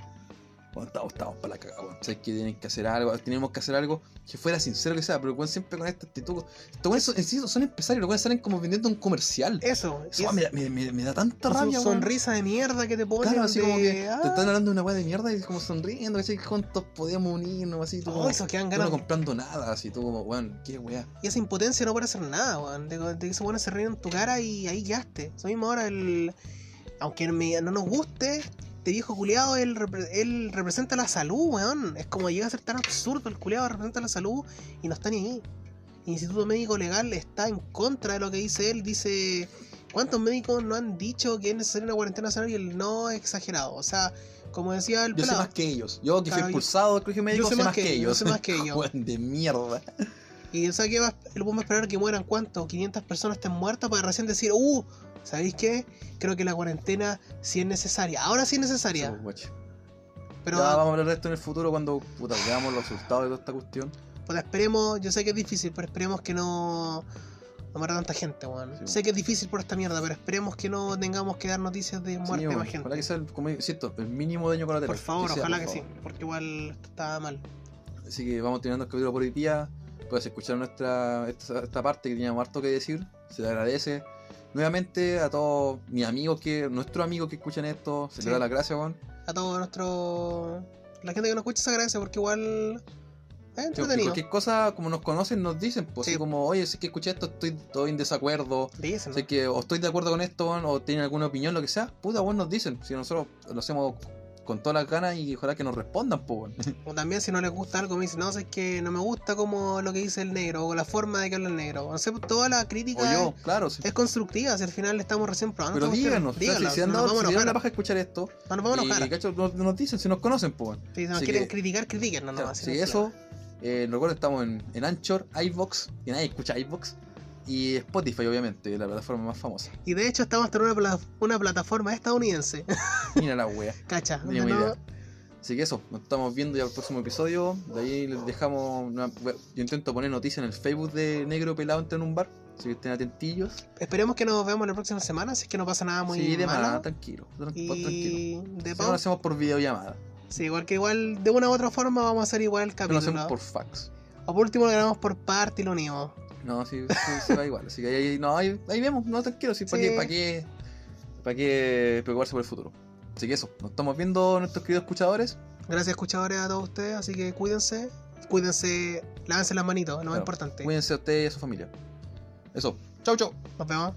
bueno, estamos, estamos para la cagada, sabes que tienen que hacer algo, tenemos que hacer algo, que fuera sincero que sea, pero weón, siempre con esta actitud, estos son, son empresarios, los salen como vendiendo un comercial. Eso, Eso es- me, me- me- me da tanta rabia, sonrisa de mierda que te ponen Claro, así de, como que ah, te están hablando de una weá de mierda y como sonriendo, ¿cachai? Juntos podíamos unirnos, así, tú oh, eso no comprando nada, así, tú como, weón, qué weá. Y esa impotencia no puede hacer nada, weón. De, de que se pone se ríen en tu cara y ahí quedaste. Eso mismo ahora el. Aunque no nos guste, este viejo culiado, él, repre- él representa la salud, weón. Es como llega a ser tan absurdo, el culiado representa la salud y no está ni ahí. El Instituto Médico Legal está en contra de lo que dice él. Dice. ¿Cuántos médicos no han dicho que es necesaria una cuarentena nacional y él no es exagerado? O sea, como decía el Yo sé más que ellos. Yo que fui expulsado del colegio médico, sé sé más que que ellos, yo sé más que ellos. De mierda. Y o sea que va, el va a esperar que mueran cuánto, 500 personas estén muertas para recién decir, uh, ¿sabéis qué? Creo que la cuarentena sí es necesaria. Ahora sí es necesaria. Guacho. Pero Ya vamos a hablar de esto en el futuro cuando puta, veamos los resultados de toda esta cuestión. puta, esperemos, yo sé que es difícil, pero esperemos que no, no muera tanta gente, weón. Sí. Sé que es difícil por esta mierda, pero esperemos que no tengamos que dar noticias de muerte Sí, de más gente. Ojalá que sea, el- como insisto, el mínimo daño colateral. Por favor, sea, ojalá por que sí, porque igual está mal. Así que vamos terminando el capítulo por hoy día. Puedes escuchar nuestra esta, esta parte que teníamos harto que decir. Se le agradece. Nuevamente a todos mis amigos que, nuestros amigos que escuchan esto, se Sí. les da las gracias, weón. A todo nuestro... La gente que nos escucha se agradece porque igual es Sí, entretenido. Cualquier cosa, como nos conocen, nos dicen, pues Sí. así como, oye, si es que escuché esto, estoy, estoy en desacuerdo, Dicen, sé que o estoy de acuerdo con esto, o tienen alguna opinión, lo que sea, puta, weón, nos dicen. Si nosotros lo hacemos con todas las ganas y ojalá que nos respondan, pues. O también si no les gusta algo me dicen, no, sé que no me gusta como lo que dice el negro o la forma de que habla el negro. No sé, toda la crítica O yo, claro, sí. es constructiva, si al final estamos recién probando. Pero díganos, sea, Díganlo, si han dado, si la paja a escuchar esto, No nos vamos a y, enojar. cacho, nos, nos dicen, si nos conocen, pues. Si nos Así quieren que- criticar, critiquen, no, Claro, que eso, eh, recuerden, estamos en, en Anchor, iVox, que nadie escucha iVox, y Spotify, obviamente, la plataforma más famosa. Y de hecho estamos en una, pla- una plataforma estadounidense. Mira la wea. Cacha. No tengo idea. Así que eso, nos estamos viendo ya el próximo episodio. De ahí les dejamos. una- yo intento poner noticias en el Facebook de Negro Pelado entre en un bar. Así que estén atentillos. Esperemos que nos veamos la próxima semana, si es que no pasa nada muy sí, de malo. más, tranquilo. tran- tranquilo. y de no pau- lo hacemos por videollamada. Sí, igual que igual, de una u otra forma vamos a hacer igual el No lo capítulo. hacemos por fax. O por último lo grabamos por parte y lo unimos. No, sí, sí, sí va igual. Así que ahí, no, ahí, ahí vemos, no tranquilo. Sí, ¿Para Sí. qué, para qué, para qué preocuparse por el futuro? Así que eso, nos estamos viendo nuestros queridos escuchadores. Gracias escuchadores a todos ustedes, así que cuídense, cuídense, lávense las manitos, lo más Claro, importante. Cuídense a ustedes y a su familia. Eso, chau, chau. Nos vemos.